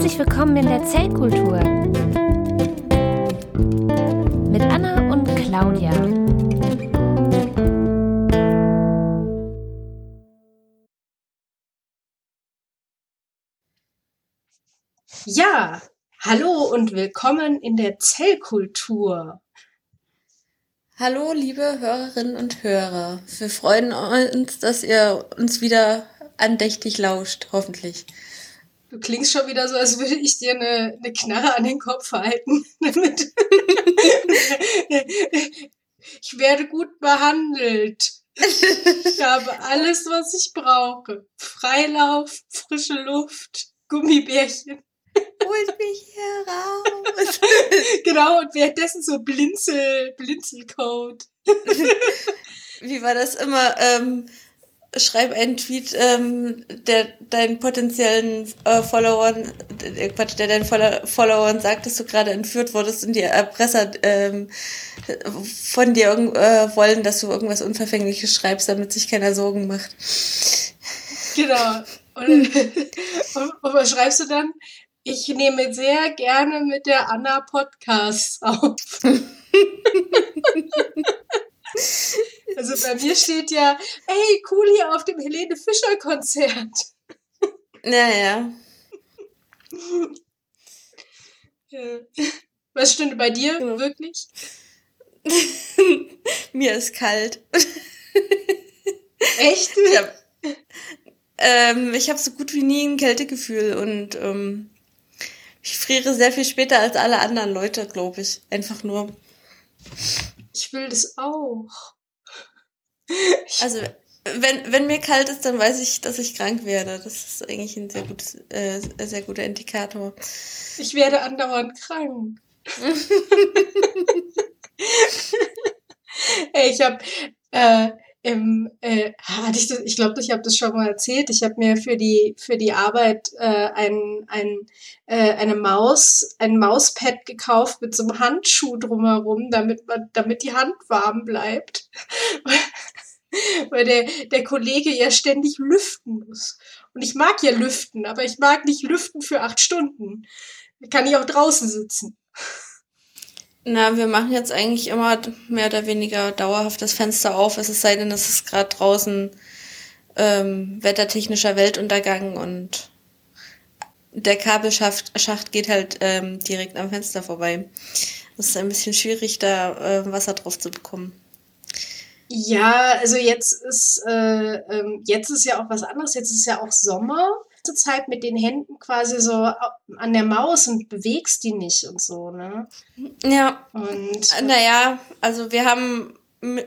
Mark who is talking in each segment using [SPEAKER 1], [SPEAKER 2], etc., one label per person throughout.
[SPEAKER 1] Herzlich willkommen in der Zellkultur mit Anna und Claudia.
[SPEAKER 2] Ja, hallo und willkommen in der Zellkultur.
[SPEAKER 3] Hallo, liebe Hörerinnen und Hörer. Wir freuen uns, dass ihr uns wieder andächtig lauscht, hoffentlich.
[SPEAKER 2] Du klingst schon wieder so, als würde ich dir eine, eine Knarre an den Kopf halten. ich werde gut behandelt. Ich habe alles, was ich brauche. Freilauf, frische Luft, Gummibärchen.
[SPEAKER 3] Holt mich hier raus.
[SPEAKER 2] genau, und währenddessen so Blinzel, Blinzelcode.
[SPEAKER 3] Wie war das immer? Ähm, schreib einen Tweet, ähm, der deinen potenziellen äh, Followern, äh, Quatsch, der deinen Followern sagt, dass du gerade entführt wurdest und die Erpresser ähm, von dir äh, wollen, dass du irgendwas Unverfängliches schreibst, damit sich keiner Sorgen macht.
[SPEAKER 2] Genau. Und, und, und was schreibst du dann? Ich nehme sehr gerne mit der Anna Podcasts auf. also bei mir steht ja, hey, cool hier auf dem Helene Fischer Konzert.
[SPEAKER 3] Naja.
[SPEAKER 2] Ja. Was stimmt bei dir genau. wirklich?
[SPEAKER 3] Mir ist kalt.
[SPEAKER 2] Echt?
[SPEAKER 3] Ich habe ähm, hab so gut wie nie ein Kältegefühl und ähm, ich friere sehr viel später als alle anderen Leute, glaube ich. Einfach nur.
[SPEAKER 2] Ich will das auch.
[SPEAKER 3] Also, wenn, wenn mir kalt ist, dann weiß ich, dass ich krank werde. Das ist eigentlich ein sehr, gutes, äh, sehr guter Indikator.
[SPEAKER 2] Ich werde andauernd krank. Ey, ich habe äh, im, äh, hatte ich, das, ich glaube, ich habe das schon mal erzählt. Ich habe mir für die für die Arbeit äh, ein, ein, äh, eine Maus, ein Mauspad gekauft mit so einem Handschuh drumherum, damit man, damit die Hand warm bleibt, weil der der Kollege ja ständig lüften muss. Und ich mag ja lüften, aber ich mag nicht lüften für acht Stunden. Kann ich auch draußen sitzen.
[SPEAKER 3] Na, wir machen jetzt eigentlich immer mehr oder weniger dauerhaft das Fenster auf. Es sei denn, es ist gerade draußen ähm, wettertechnischer Weltuntergang und der Kabelschacht Schacht geht halt ähm, direkt am Fenster vorbei. Es ist ein bisschen schwierig, da äh, Wasser drauf zu bekommen.
[SPEAKER 2] Ja, also jetzt ist äh, ähm, jetzt ist ja auch was anderes. Jetzt ist ja auch Sommer ganze Zeit mit den Händen quasi so an der Maus und bewegst die nicht und so, ne?
[SPEAKER 3] Ja. Und äh, naja, also wir haben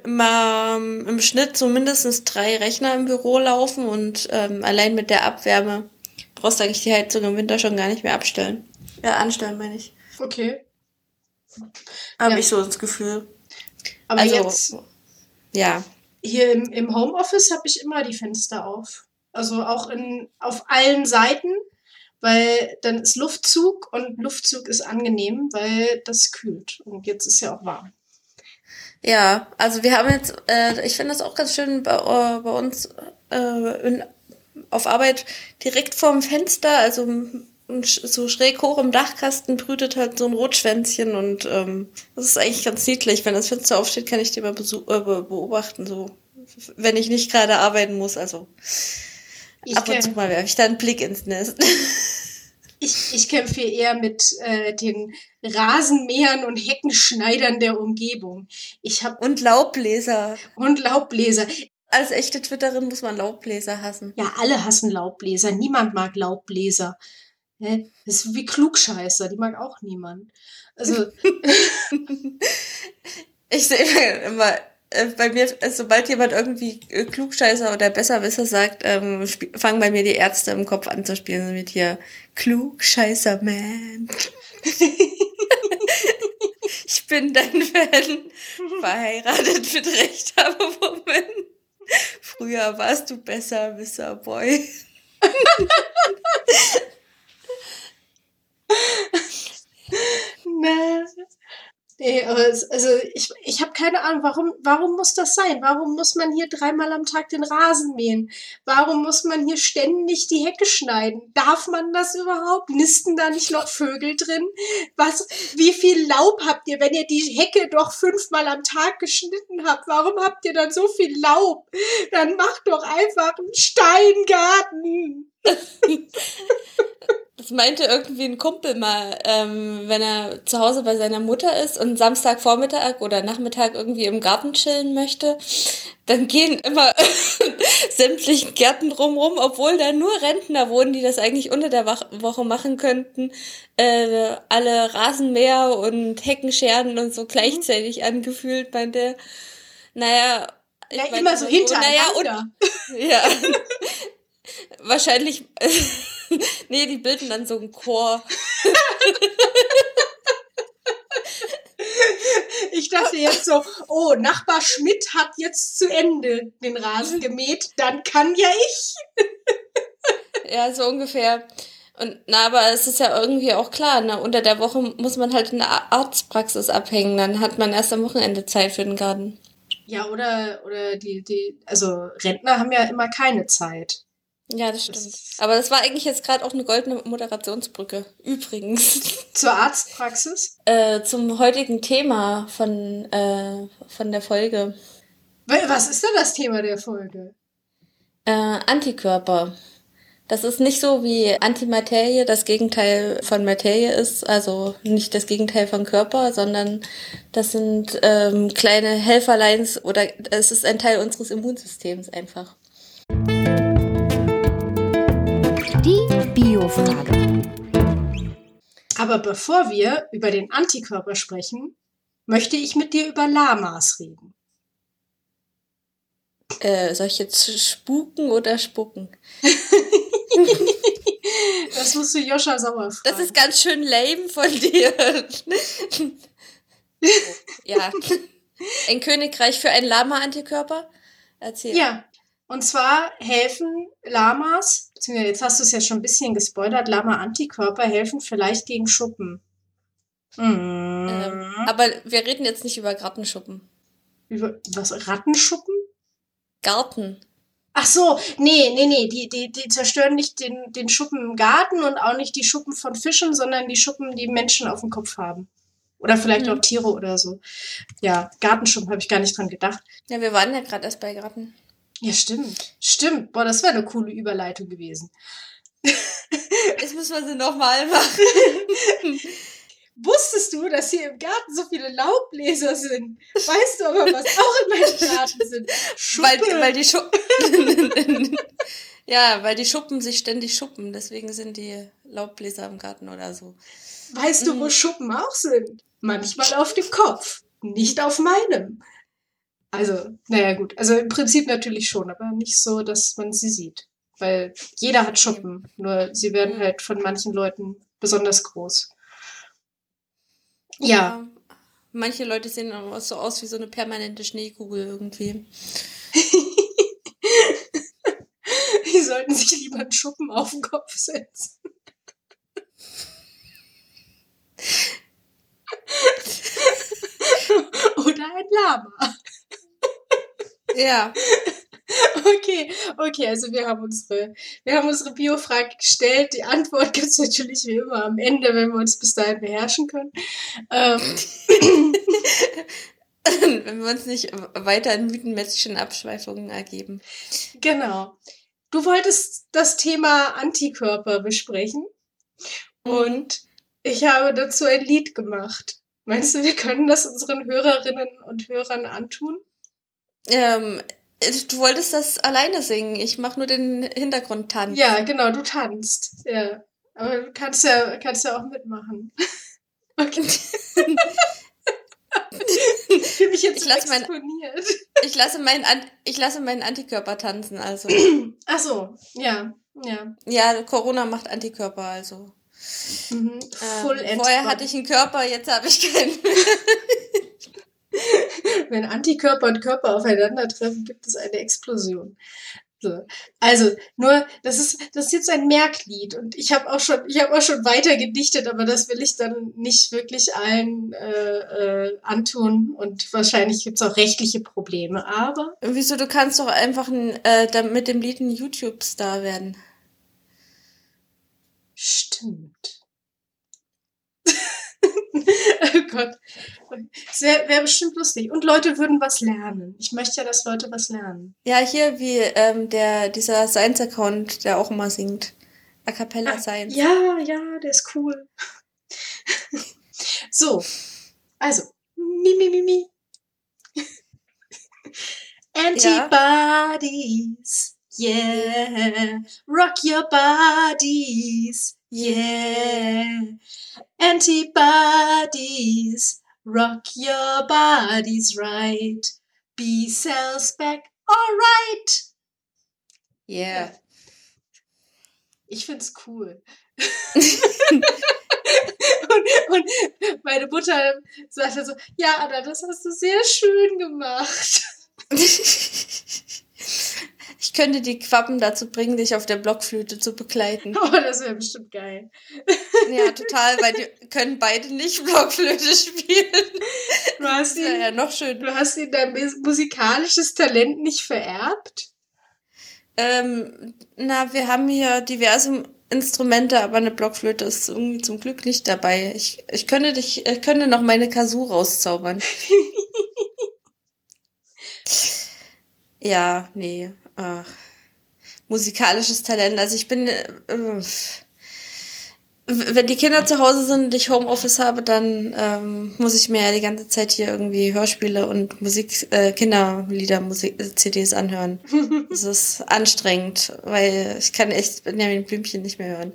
[SPEAKER 3] mal im Schnitt so mindestens drei Rechner im Büro laufen und ähm, allein mit der Abwärme brauchst du eigentlich die Heizung im Winter schon gar nicht mehr abstellen. Ja, anstellen meine ich.
[SPEAKER 2] Okay.
[SPEAKER 3] Habe ja. ich so das Gefühl.
[SPEAKER 2] Aber also, jetzt.
[SPEAKER 3] Ja.
[SPEAKER 2] Hier im, im Homeoffice habe ich immer die Fenster auf. Also auch in, auf allen Seiten, weil dann ist Luftzug und Luftzug ist angenehm, weil das kühlt. Und jetzt ist ja auch warm.
[SPEAKER 3] Ja, also wir haben jetzt, äh, ich finde das auch ganz schön bei, äh, bei uns äh, in, auf Arbeit direkt vorm Fenster, also so schräg hoch im Dachkasten brütet halt so ein Rotschwänzchen und ähm, das ist eigentlich ganz niedlich. Wenn das Fenster aufsteht, kann ich die mal äh, beobachten, so wenn ich nicht gerade arbeiten muss. Also ich Ab und zu mal werfe ich da einen Blick ins Nest.
[SPEAKER 2] Ich, ich kämpfe eher mit äh, den Rasenmähern und Heckenschneidern der Umgebung. Ich hab
[SPEAKER 3] und Laubbläser.
[SPEAKER 2] Und Laubbläser.
[SPEAKER 3] Als echte Twitterin muss man Laubbläser hassen.
[SPEAKER 2] Ja, alle hassen Laubbläser. Niemand mag Laubbläser. Das ist wie Klugscheißer, die mag auch niemand. Also.
[SPEAKER 3] ich sehe immer äh, bei mir, äh, sobald jemand irgendwie äh, Klugscheißer oder Besserwisser sagt, ähm, fangen bei mir die Ärzte im Kopf an zu spielen mit hier Klugscheißer Man. ich bin dein Fan, verheiratet mit Recht, aber Moment. Früher warst du besser, Wisser Boy.
[SPEAKER 2] Nee, aber es, also ich, ich habe keine Ahnung, warum, warum muss das sein? Warum muss man hier dreimal am Tag den Rasen mähen? Warum muss man hier ständig die Hecke schneiden? Darf man das überhaupt? Nisten da nicht noch Vögel drin? Was, wie viel Laub habt ihr, wenn ihr die Hecke doch fünfmal am Tag geschnitten habt? Warum habt ihr dann so viel Laub? Dann macht doch einfach einen Steingarten.
[SPEAKER 3] Das meinte irgendwie ein Kumpel mal, ähm, wenn er zu Hause bei seiner Mutter ist und Samstagvormittag oder Nachmittag irgendwie im Garten chillen möchte, dann gehen immer sämtlichen Gärten drumrum, obwohl da nur Rentner wohnen, die das eigentlich unter der Woche machen könnten, äh, alle Rasenmäher und Heckenscheren und so gleichzeitig angefühlt, meinte er. Naja,
[SPEAKER 2] ich ja, immer so hintereinander. Naja, und, ja.
[SPEAKER 3] Wahrscheinlich nee, die bilden dann so einen Chor.
[SPEAKER 2] Ich dachte jetzt so, oh, Nachbar Schmidt hat jetzt zu Ende den Rasen gemäht, dann kann ja ich.
[SPEAKER 3] Ja, so ungefähr. Und na, aber es ist ja irgendwie auch klar, ne? unter der Woche muss man halt in der Arztpraxis abhängen, dann hat man erst am Wochenende Zeit für den Garten.
[SPEAKER 2] Ja, oder, oder die, die, also Rentner haben ja immer keine Zeit.
[SPEAKER 3] Ja, das stimmt. Aber das war eigentlich jetzt gerade auch eine goldene Moderationsbrücke. Übrigens.
[SPEAKER 2] Zur Arztpraxis?
[SPEAKER 3] Äh, zum heutigen Thema von, äh, von der Folge.
[SPEAKER 2] Was ist denn das Thema der Folge?
[SPEAKER 3] Äh, Antikörper. Das ist nicht so wie Antimaterie das Gegenteil von Materie ist, also nicht das Gegenteil von Körper, sondern das sind ähm, kleine Helferleins oder es ist ein Teil unseres Immunsystems einfach.
[SPEAKER 2] Biofrage. Aber bevor wir über den Antikörper sprechen, möchte ich mit dir über Lamas reden.
[SPEAKER 3] Äh, soll ich jetzt spuken oder spucken?
[SPEAKER 2] das musst du Joscha Sauer fragen.
[SPEAKER 3] Das ist ganz schön lame von dir. ja. Ein Königreich für einen Lama-Antikörper?
[SPEAKER 2] Erzähl. Ja. Und zwar helfen Lamas, jetzt hast du es ja schon ein bisschen gespoilert, Lama-Antikörper helfen vielleicht gegen Schuppen.
[SPEAKER 3] Mhm. Ähm, aber wir reden jetzt nicht über Gartenschuppen.
[SPEAKER 2] Über was? Rattenschuppen?
[SPEAKER 3] Garten.
[SPEAKER 2] Ach so, nee, nee, nee, die, die, die zerstören nicht den, den Schuppen im Garten und auch nicht die Schuppen von Fischen, sondern die Schuppen, die Menschen auf dem Kopf haben. Oder vielleicht mhm. auch Tiere oder so. Ja, Gartenschuppen habe ich gar nicht dran gedacht.
[SPEAKER 3] Ja, wir waren ja gerade erst bei Garten.
[SPEAKER 2] Ja, stimmt. Stimmt. Boah, das wäre eine coole Überleitung gewesen.
[SPEAKER 3] Jetzt müssen wir sie nochmal machen.
[SPEAKER 2] Wusstest du, dass hier im Garten so viele Laubbläser sind? Weißt du aber, was auch in meinem Garten sind?
[SPEAKER 3] Schuppen. Weil, weil die Schuppen. ja, weil die Schuppen sich ständig schuppen. Deswegen sind die Laubbläser im Garten oder so.
[SPEAKER 2] Weißt du, wo mhm. Schuppen auch sind? Manchmal auf dem Kopf. Nicht auf meinem. Also, naja, gut. Also im Prinzip natürlich schon, aber nicht so, dass man sie sieht. Weil jeder hat Schuppen, nur sie werden halt von manchen Leuten besonders groß. Ja. ja.
[SPEAKER 3] Manche Leute sehen auch so aus wie so eine permanente Schneekugel irgendwie.
[SPEAKER 2] Die sollten sich lieber einen Schuppen auf den Kopf setzen. Oder ein Lama.
[SPEAKER 3] Ja.
[SPEAKER 2] Okay, okay, also wir haben unsere, wir haben unsere Biofrage gestellt. Die Antwort gibt es natürlich wie immer am Ende, wenn wir uns bis dahin beherrschen können. Ähm.
[SPEAKER 3] wenn wir uns nicht weiter in mythenmäßigen Abschweifungen ergeben.
[SPEAKER 2] Genau. Du wolltest das Thema Antikörper besprechen mhm. und ich habe dazu ein Lied gemacht. Meinst du, wir können das unseren Hörerinnen und Hörern antun?
[SPEAKER 3] Ähm, du wolltest das alleine singen. Ich mache nur den Hintergrundtanz.
[SPEAKER 2] Ja, genau, du tanzt. Ja. Aber du kannst ja, kannst ja auch mitmachen. Okay. ich fühle mich jetzt ich lasse mein,
[SPEAKER 3] ich lasse meinen ich lasse meinen Antikörper tanzen, also.
[SPEAKER 2] Ach so, ja, ja.
[SPEAKER 3] Ja, Corona macht Antikörper, also.
[SPEAKER 2] Mhm,
[SPEAKER 3] ähm, vorher hatte ich einen Körper, jetzt habe ich keinen.
[SPEAKER 2] Wenn Antikörper und Körper aufeinandertreffen, gibt es eine Explosion. So. Also, nur, das ist, das ist jetzt ein Merklied und ich habe auch schon, ich habe auch schon weiter gedichtet, aber das will ich dann nicht wirklich allen äh, äh, antun und wahrscheinlich gibt's auch rechtliche Probleme, aber.
[SPEAKER 3] Wieso, du kannst doch einfach ein, äh, mit dem Lied ein YouTube-Star werden.
[SPEAKER 2] Stimmt. oh Gott. Wäre wär bestimmt lustig. Und Leute würden was lernen. Ich möchte ja, dass Leute was lernen.
[SPEAKER 3] Ja, hier wie ähm, der, dieser Science-Account, der auch immer singt. A Cappella
[SPEAKER 2] Ah,
[SPEAKER 3] Science.
[SPEAKER 2] Ja, ja, der ist cool. so, also, mi, mi, mi, mi. Antibodies, yeah. Rock your bodies, yeah. Antibodies, rock your bodies right. B cells back, alright.
[SPEAKER 3] Yeah.
[SPEAKER 2] Ich find's cool. und, und meine Mutter sagte so, ja, Anna, das hast du sehr schön gemacht.
[SPEAKER 3] Ich könnte die Quappen dazu bringen, dich auf der Blockflöte zu begleiten.
[SPEAKER 2] Oh, das wäre bestimmt geil.
[SPEAKER 3] Ja, total, weil die können beide nicht Blockflöte spielen.
[SPEAKER 2] Du hast ihn,
[SPEAKER 3] ja noch schön.
[SPEAKER 2] du hast ihm dein mus- musikalisches Talent nicht vererbt?
[SPEAKER 3] Ähm, na, wir haben hier diverse Instrumente, aber eine Blockflöte ist irgendwie zum Glück nicht dabei. Ich, ich könnte dich, ich könnte noch meine Kazoo rauszaubern. ja, nee. Ach. Musikalisches Talent. Also ich bin, äh, wenn die Kinder zu Hause sind und ich Homeoffice habe, dann ähm, muss ich mir ja die ganze Zeit hier irgendwie Hörspiele und Musik, äh, Kinderlieder, Musik, äh, CDs anhören. Das ist anstrengend, weil ich kann echt Benjamin Blümchen nicht mehr hören.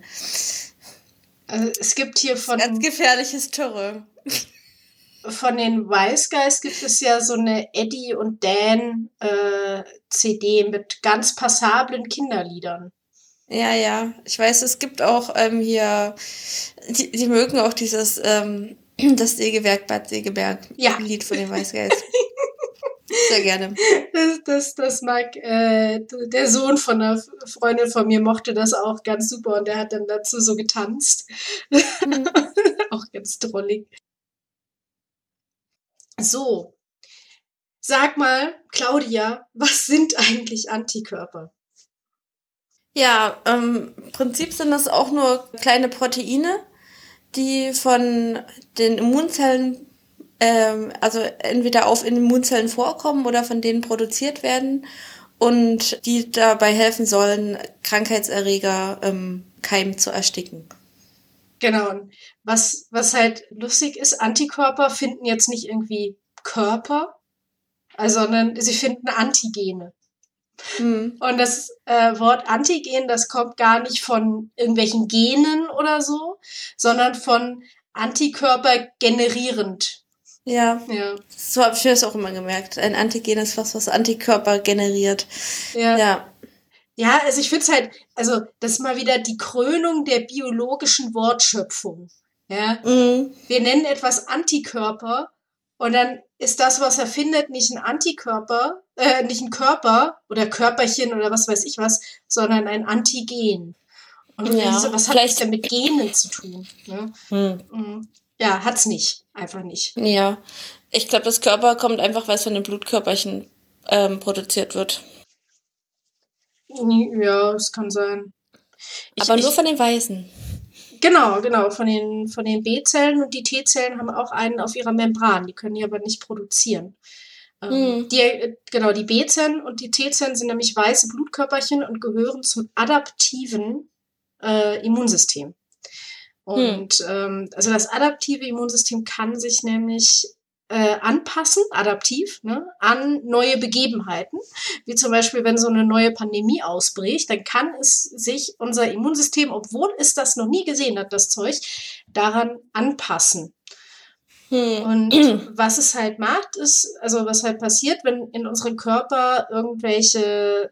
[SPEAKER 2] Also, es gibt hier von,
[SPEAKER 3] Ganz gefährliches Terror.
[SPEAKER 2] Von den Wise Guys gibt es ja so eine Eddie und Dan äh, CD mit ganz passablen Kinderliedern.
[SPEAKER 3] Ja, ja. Ich weiß, es gibt auch ähm, hier, die, die mögen auch dieses, ähm, das Sägewerk Bad Segeberg
[SPEAKER 2] Ja.
[SPEAKER 3] Lied von den Weißgeist. Sehr gerne.
[SPEAKER 2] Das, das, das mag, äh, der Sohn von einer Freundin von mir mochte das auch ganz super und der hat dann dazu so getanzt. auch ganz drollig. So. Sag mal, Claudia, was sind eigentlich Antikörper?
[SPEAKER 3] Ja, ähm, im Prinzip sind das auch nur kleine Proteine, die von den Immunzellen, ähm, also entweder auf Immunzellen vorkommen oder von denen produziert werden und die dabei helfen sollen, Krankheitserreger ähm, Keim zu ersticken.
[SPEAKER 2] Genau. Was, was halt lustig ist, Antikörper finden jetzt nicht irgendwie Körper, also, sondern sie finden Antigene.
[SPEAKER 3] Hm.
[SPEAKER 2] Und das äh, Wort Antigen, das kommt gar nicht von irgendwelchen Genen oder so, sondern von Antikörper generierend.
[SPEAKER 3] Ja,
[SPEAKER 2] Ja,
[SPEAKER 3] so habe ich das auch immer gemerkt. Ein Antigen ist was, was Antikörper generiert.
[SPEAKER 2] ja. ja.
[SPEAKER 3] Ja,
[SPEAKER 2] Ja, also ich finde es halt, also das ist mal wieder die Krönung der biologischen Wortschöpfung. Ja,
[SPEAKER 3] mhm.
[SPEAKER 2] wir nennen etwas Antikörper und dann ist das, was er findet, nicht ein Antikörper, äh, nicht ein Körper oder Körperchen oder was weiß ich was, sondern ein Antigen. Und
[SPEAKER 3] Ja,
[SPEAKER 2] so, was hat das denn mit Genen zu tun? Ne?
[SPEAKER 3] Hm.
[SPEAKER 2] Mhm. Ja, hat's nicht. Einfach nicht.
[SPEAKER 3] Ja, ich glaube, das Körper kommt einfach, weil es von den Blutkörperchen ähm, produziert wird.
[SPEAKER 2] Ja, es kann sein. Ich,
[SPEAKER 3] Aber nur
[SPEAKER 2] ich,
[SPEAKER 3] von den Weißen.
[SPEAKER 2] Genau, genau, von den, von den B-Zellen und die T-Zellen haben auch einen auf ihrer Membran, die können die aber nicht produzieren. Ähm,
[SPEAKER 3] Hm.
[SPEAKER 2] die, äh, genau, die B-Zellen und die T-Zellen sind nämlich weiße Blutkörperchen und gehören zum adaptiven äh, Immunsystem. Und ähm, also das adaptive Immunsystem kann sich nämlich äh, anpassen, adaptiv, ne, an neue Begebenheiten. Wie zum Beispiel, wenn so eine neue Pandemie ausbricht, dann kann es sich unser Immunsystem, obwohl es das noch nie gesehen hat, das Zeug, daran anpassen.
[SPEAKER 3] Hm.
[SPEAKER 2] Und was es halt macht, ist, also was halt passiert, wenn in unseren Körper irgendwelche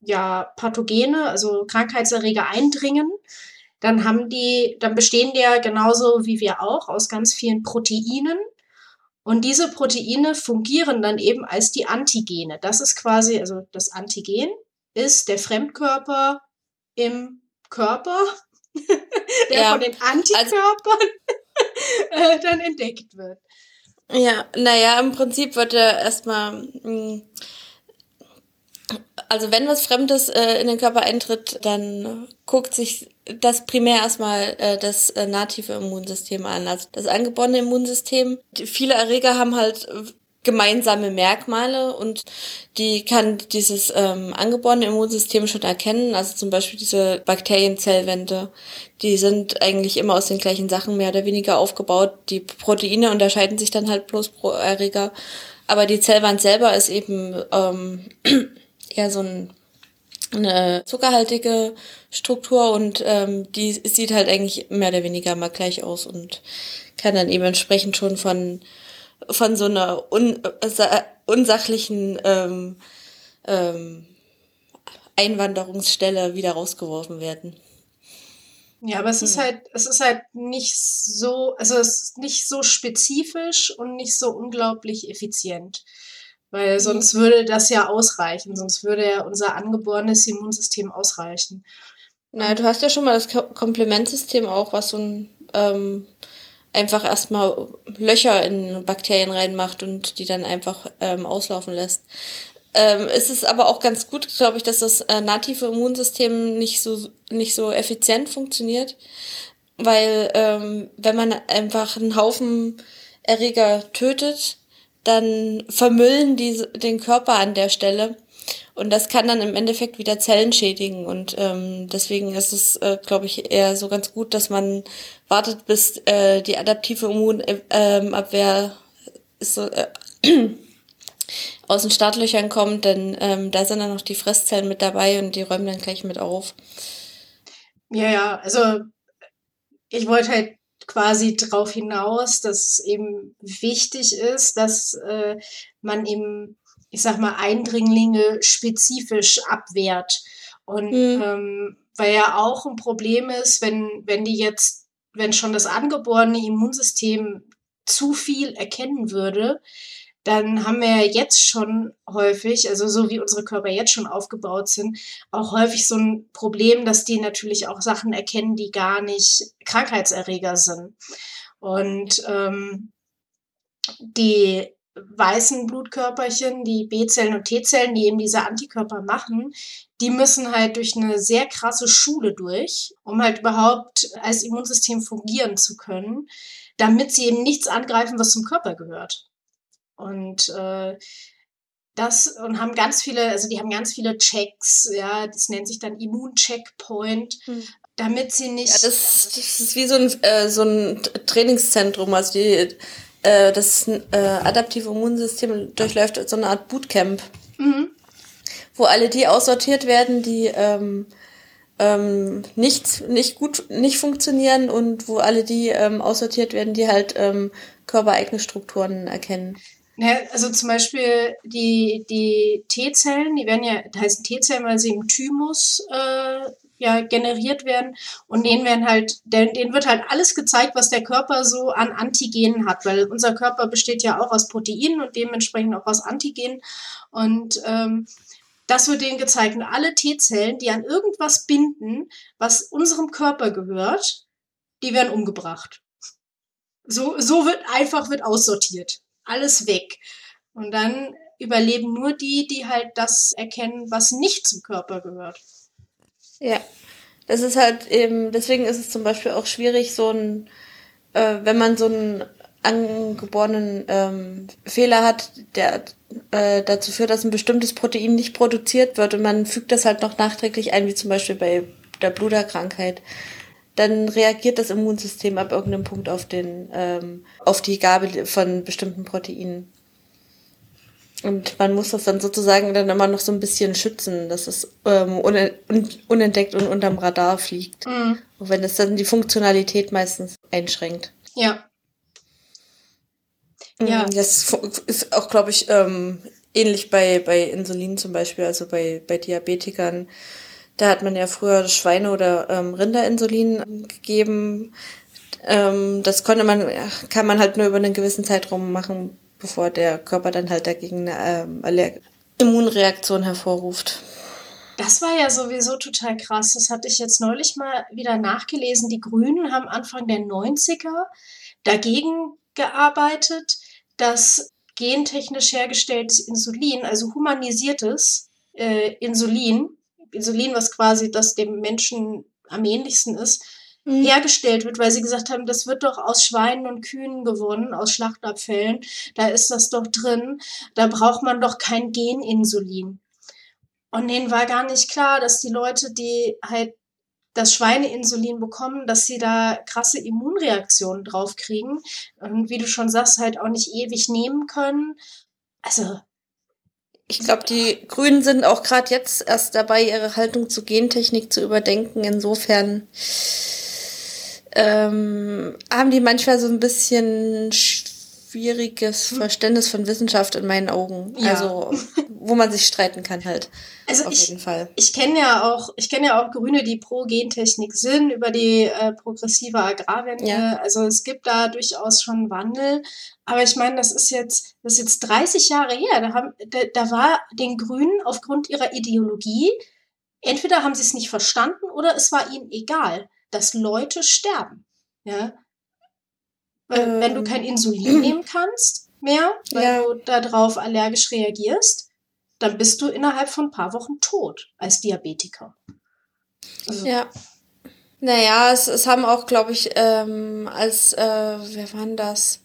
[SPEAKER 2] ja, Pathogene, also Krankheitserreger eindringen, dann haben die, dann bestehen die ja genauso wie wir auch aus ganz vielen Proteinen. Und diese Proteine fungieren dann eben als die Antigene. Das ist quasi, also das Antigen ist der Fremdkörper im Körper, der
[SPEAKER 3] Ja,
[SPEAKER 2] von den Antikörpern äh, dann entdeckt wird.
[SPEAKER 3] Ja, naja, im Prinzip wird er erstmal, mh, also wenn was Fremdes äh, in den Körper eintritt, dann guckt sich das primär erstmal äh, das äh, native Immunsystem an, also das angeborene Immunsystem. Die, viele Erreger haben halt äh, gemeinsame Merkmale und die kann dieses ähm, angeborene Immunsystem schon erkennen. Also zum Beispiel diese Bakterienzellwände, die sind eigentlich immer aus den gleichen Sachen mehr oder weniger aufgebaut. Die Proteine unterscheiden sich dann halt bloß pro Erreger. Aber die Zellwand selber ist eben ähm, eher so ein, eine zuckerhaltige Struktur und ähm, die sieht halt eigentlich mehr oder weniger mal gleich aus und kann dann eben entsprechend schon von von so einer un, äh, unsachlichen ähm, ähm, Einwanderungsstelle wieder rausgeworfen werden.
[SPEAKER 2] Ja, aber es ist
[SPEAKER 3] Hm.
[SPEAKER 2] halt, es ist halt nicht so, also es ist nicht so spezifisch und nicht so unglaublich effizient. Weil sonst würde das ja ausreichen, sonst würde ja unser angeborenes Immunsystem ausreichen.
[SPEAKER 3] Na, du hast ja schon mal das Ko- Komplementsystem auch, was so ein ähm, einfach erstmal Löcher in Bakterien reinmacht und die dann einfach ähm, auslaufen lässt. Ähm, es ist aber auch ganz gut, glaube ich, dass das äh, native Immunsystem nicht so nicht so effizient funktioniert, weil ähm, wenn man einfach einen Haufen Erreger tötet, dann vermüllen die den Körper an der Stelle und das kann dann im Endeffekt wieder Zellen schädigen. Und ähm, deswegen ist es, äh, glaube ich, eher so ganz gut, dass man wartet, bis äh, die adaptive Immunabwehr ist so, äh, aus den Startlöchern kommt, denn ähm, da sind dann noch die Fresszellen mit dabei und die räumen dann gleich mit auf.
[SPEAKER 2] Ja, ja, also ich wollte halt quasi darauf hinaus, dass es eben wichtig ist, dass äh, man eben, ich sag mal, Eindringlinge spezifisch abwehrt. Und
[SPEAKER 3] Mhm.
[SPEAKER 2] ähm, weil ja auch ein Problem ist, wenn, wenn die jetzt, wenn schon das angeborene Immunsystem zu viel erkennen würde, dann haben wir jetzt schon häufig, also so wie unsere Körper jetzt schon aufgebaut sind, auch häufig so ein Problem, dass die natürlich auch Sachen erkennen, die gar nicht Krankheitserreger sind. Und ähm, die weißen Blutkörperchen, die B-Zellen und T-Zellen, die eben diese Antikörper machen, die müssen halt durch eine sehr krasse Schule durch, um halt überhaupt als Immunsystem fungieren zu können, damit sie eben nichts angreifen, was zum Körper gehört. Und äh, das und haben ganz viele, also die haben ganz viele Checks, ja, das nennt sich dann Immuncheckpoint,
[SPEAKER 3] Hm.
[SPEAKER 2] damit sie nicht.
[SPEAKER 3] Ja, das, das ist wie so ein, äh, so ein Trainingszentrum. Also die, äh, das äh, adaptive Immunsystem durchläuft so eine Art Bootcamp,
[SPEAKER 2] Mhm.
[SPEAKER 3] wo alle die aussortiert werden, die ähm, ähm, nicht, nicht gut nicht funktionieren und wo alle die ähm, aussortiert werden, die halt ähm, körpereigene Strukturen erkennen.
[SPEAKER 2] Ja, also zum Beispiel die, die T-Zellen, die werden ja, heißen T-Zellen, weil sie im Thymus äh, ja generiert werden und denen werden halt, denen wird halt alles gezeigt, was der Körper so an Antigenen hat, weil unser Körper besteht ja auch aus Proteinen und dementsprechend auch aus Antigenen und ähm, das wird denen gezeigt und alle T-Zellen, die an irgendwas binden, was unserem Körper gehört, die werden umgebracht. So, so wird einfach wird aussortiert. Alles weg. Und dann überleben nur die, die halt das erkennen, was nicht zum Körper gehört.
[SPEAKER 3] Ja. Das ist halt eben, deswegen ist es zum Beispiel auch schwierig, so ein, äh, wenn man so einen angeborenen ähm, Fehler hat, der äh, dazu führt, dass ein bestimmtes Protein nicht produziert wird und man fügt das halt noch nachträglich ein, wie zum Beispiel bei der Bluterkrankheit, dann reagiert das Immunsystem ab irgendeinem Punkt auf den, ähm, auf die Gabe von bestimmten Proteinen. Und man muss das dann sozusagen dann immer noch so ein bisschen schützen, dass es ähm, un un unentdeckt und unterm Radar fliegt.
[SPEAKER 2] Mhm.
[SPEAKER 3] Auch wenn es dann die Funktionalität meistens einschränkt.
[SPEAKER 2] Ja. Ja.
[SPEAKER 3] Mm, Das ist auch, glaube ich, ähm, ähnlich bei, bei Insulin zum Beispiel, also bei, bei Diabetikern. Da hat man ja früher Schweine- oder ähm, Rinderinsulin gegeben. Ähm, das konnte man, kann man halt nur über einen gewissen Zeitraum machen, bevor der Körper dann halt dagegen eine ähm, Immunreaktion hervorruft.
[SPEAKER 2] Das war ja sowieso total krass. Das hatte ich jetzt neulich mal wieder nachgelesen. Die Grünen haben Anfang der 90er dagegen gearbeitet, dass gentechnisch hergestelltes Insulin, also humanisiertes äh, Insulin, Insulin, was quasi das dem Menschen am ähnlichsten ist, mhm. hergestellt wird, weil sie gesagt haben, das wird doch aus Schweinen und Kühen gewonnen, aus Schlachtabfällen, da ist das doch drin, da braucht man doch kein Geninsulin. Und denen war gar nicht klar, dass die Leute, die halt das Schweineinsulin bekommen, dass sie da krasse Immunreaktionen drauf kriegen und wie du schon sagst, halt auch nicht ewig nehmen können. Also
[SPEAKER 3] ich glaube, die Grünen sind auch gerade jetzt erst dabei, ihre Haltung zu Gentechnik zu überdenken. Insofern ähm, haben die manchmal so ein bisschen schwieriges hm. Verständnis von Wissenschaft in meinen Augen. Ja. Also, wo man sich streiten kann halt.
[SPEAKER 2] Also auf ich, jeden Fall. Ich kenne ja auch, ich kenne ja auch Grüne, die pro Gentechnik sind, über die äh, progressive Agrarwende. Ja. Also es gibt da durchaus schon Wandel. Aber ich meine, das ist jetzt, das ist jetzt 30 Jahre her. Da, haben, da, da war den Grünen aufgrund ihrer Ideologie, entweder haben sie es nicht verstanden oder es war ihnen egal, dass Leute sterben. Ja. Ähm, wenn du ähm. kein Insulin nehmen kannst mehr, weil ja. du darauf allergisch reagierst, dann bist du innerhalb von ein paar Wochen tot als Diabetiker.
[SPEAKER 3] Also. Ja. Naja, es, es haben auch, glaube ich, ähm, als, äh, wer waren das?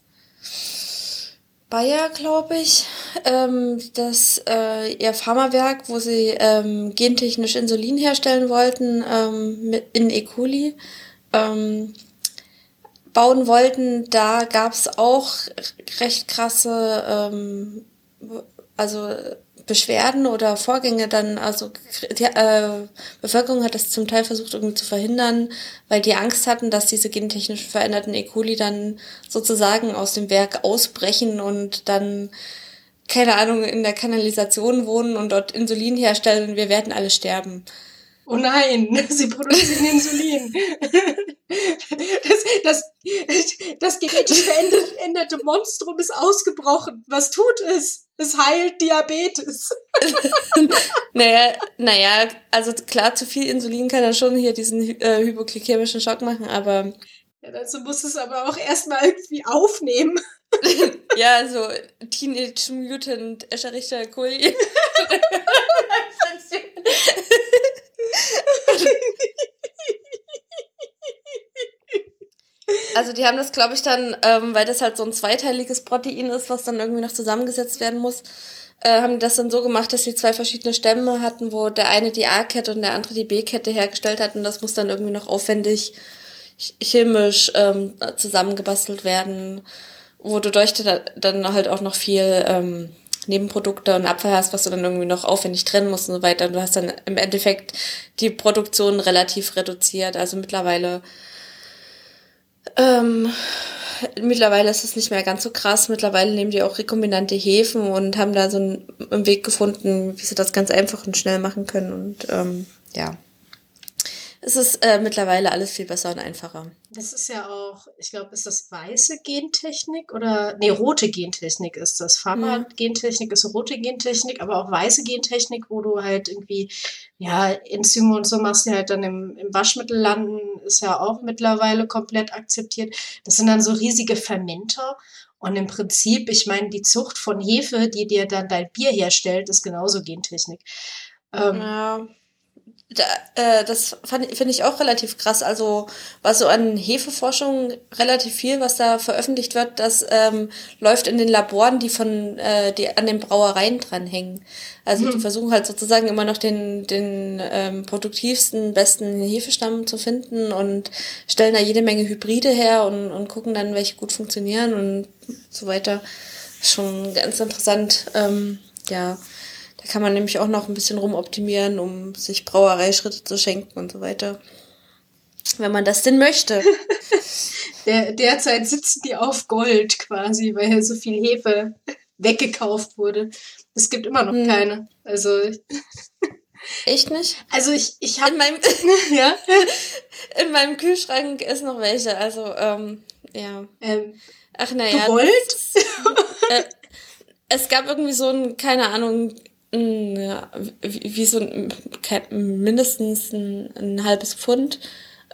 [SPEAKER 3] Bayer, glaube ich, ähm, das äh, ihr Pharmawerk, wo sie ähm, gentechnisch Insulin herstellen wollten ähm, mit, in E. coli. Ähm, bauen wollten, da gab es auch recht krasse, ähm, also Beschwerden oder Vorgänge dann, also die äh, Bevölkerung hat das zum Teil versucht irgendwie zu verhindern, weil die Angst hatten, dass diese gentechnisch veränderten E. coli dann sozusagen aus dem Werk ausbrechen und dann keine Ahnung, in der Kanalisation wohnen und dort Insulin herstellen und wir werden alle sterben.
[SPEAKER 2] Oh nein, sie produzieren Insulin. Das, das, das genetisch veränderte Monstrum ist ausgebrochen. Was tut es? Es heilt Diabetes.
[SPEAKER 3] naja, naja, also klar, zu viel Insulin kann ja schon hier diesen äh, hypoglykämischen Schock machen, aber.
[SPEAKER 2] Ja, dazu muss es aber auch erstmal irgendwie aufnehmen.
[SPEAKER 3] ja, so Teenage Mutant Escherichia coli. Also die haben das, glaube ich, dann, ähm, weil das halt so ein zweiteiliges Protein ist, was dann irgendwie noch zusammengesetzt werden muss, äh, haben die das dann so gemacht, dass sie zwei verschiedene Stämme hatten, wo der eine die A-Kette und der andere die B-Kette hergestellt hat. Und das muss dann irgendwie noch aufwendig chemisch ähm, zusammengebastelt werden, wo du durch dann halt auch noch viel ähm, Nebenprodukte und Abfall hast, was du dann irgendwie noch aufwendig trennen musst und so weiter. Du hast dann im Endeffekt die Produktion relativ reduziert. Also mittlerweile ähm, mittlerweile ist es nicht mehr ganz so krass. Mittlerweile nehmen die auch rekombinante Hefen und haben da so einen, Weg gefunden, wie sie das ganz einfach und schnell machen können. Und ähm, ja es ist äh, mittlerweile alles viel besser und einfacher.
[SPEAKER 2] Das ist ja auch, ich glaube, ist das weiße Gentechnik oder, nee, rote Gentechnik ist das. Pharma-Gentechnik ist rote Gentechnik, aber auch weiße Gentechnik, wo du halt irgendwie, ja, Enzyme und so machst, die halt dann im, im Waschmittel landen, ist ja auch mittlerweile komplett akzeptiert. Das sind dann so riesige Fermenter. Und im Prinzip, ich meine, die Zucht von Hefe, die dir dann dein Bier herstellt, ist genauso Gentechnik. Ähm,
[SPEAKER 3] ja da, äh, das finde ich auch relativ krass. Also was so an Hefeforschung relativ viel, was da veröffentlicht wird, das ähm, läuft in den Laboren, die von äh, die an den Brauereien dranhängen. Also mhm. die versuchen halt sozusagen immer noch den den ähm, produktivsten, besten Hefestamm zu finden und stellen da jede Menge Hybride her und, und gucken dann, welche gut funktionieren und so weiter. Schon ganz interessant. Ähm, ja kann man nämlich auch noch ein bisschen rumoptimieren, um sich Brauereischritte zu schenken und so weiter. Wenn man das denn möchte.
[SPEAKER 2] Der, derzeit sitzen die auf Gold quasi, weil so viel Hefe weggekauft wurde. Es gibt immer noch hm. keine. Also.
[SPEAKER 3] Echt nicht?
[SPEAKER 2] Also ich, ich habe
[SPEAKER 3] in meinem ja in meinem Kühlschrank ist noch welche. Also ähm, ja. Ähm,
[SPEAKER 2] Ach naja. Gewollt?
[SPEAKER 3] Äh, es gab irgendwie so ein keine Ahnung ja, wie, wie so ein, mindestens ein, ein halbes Pfund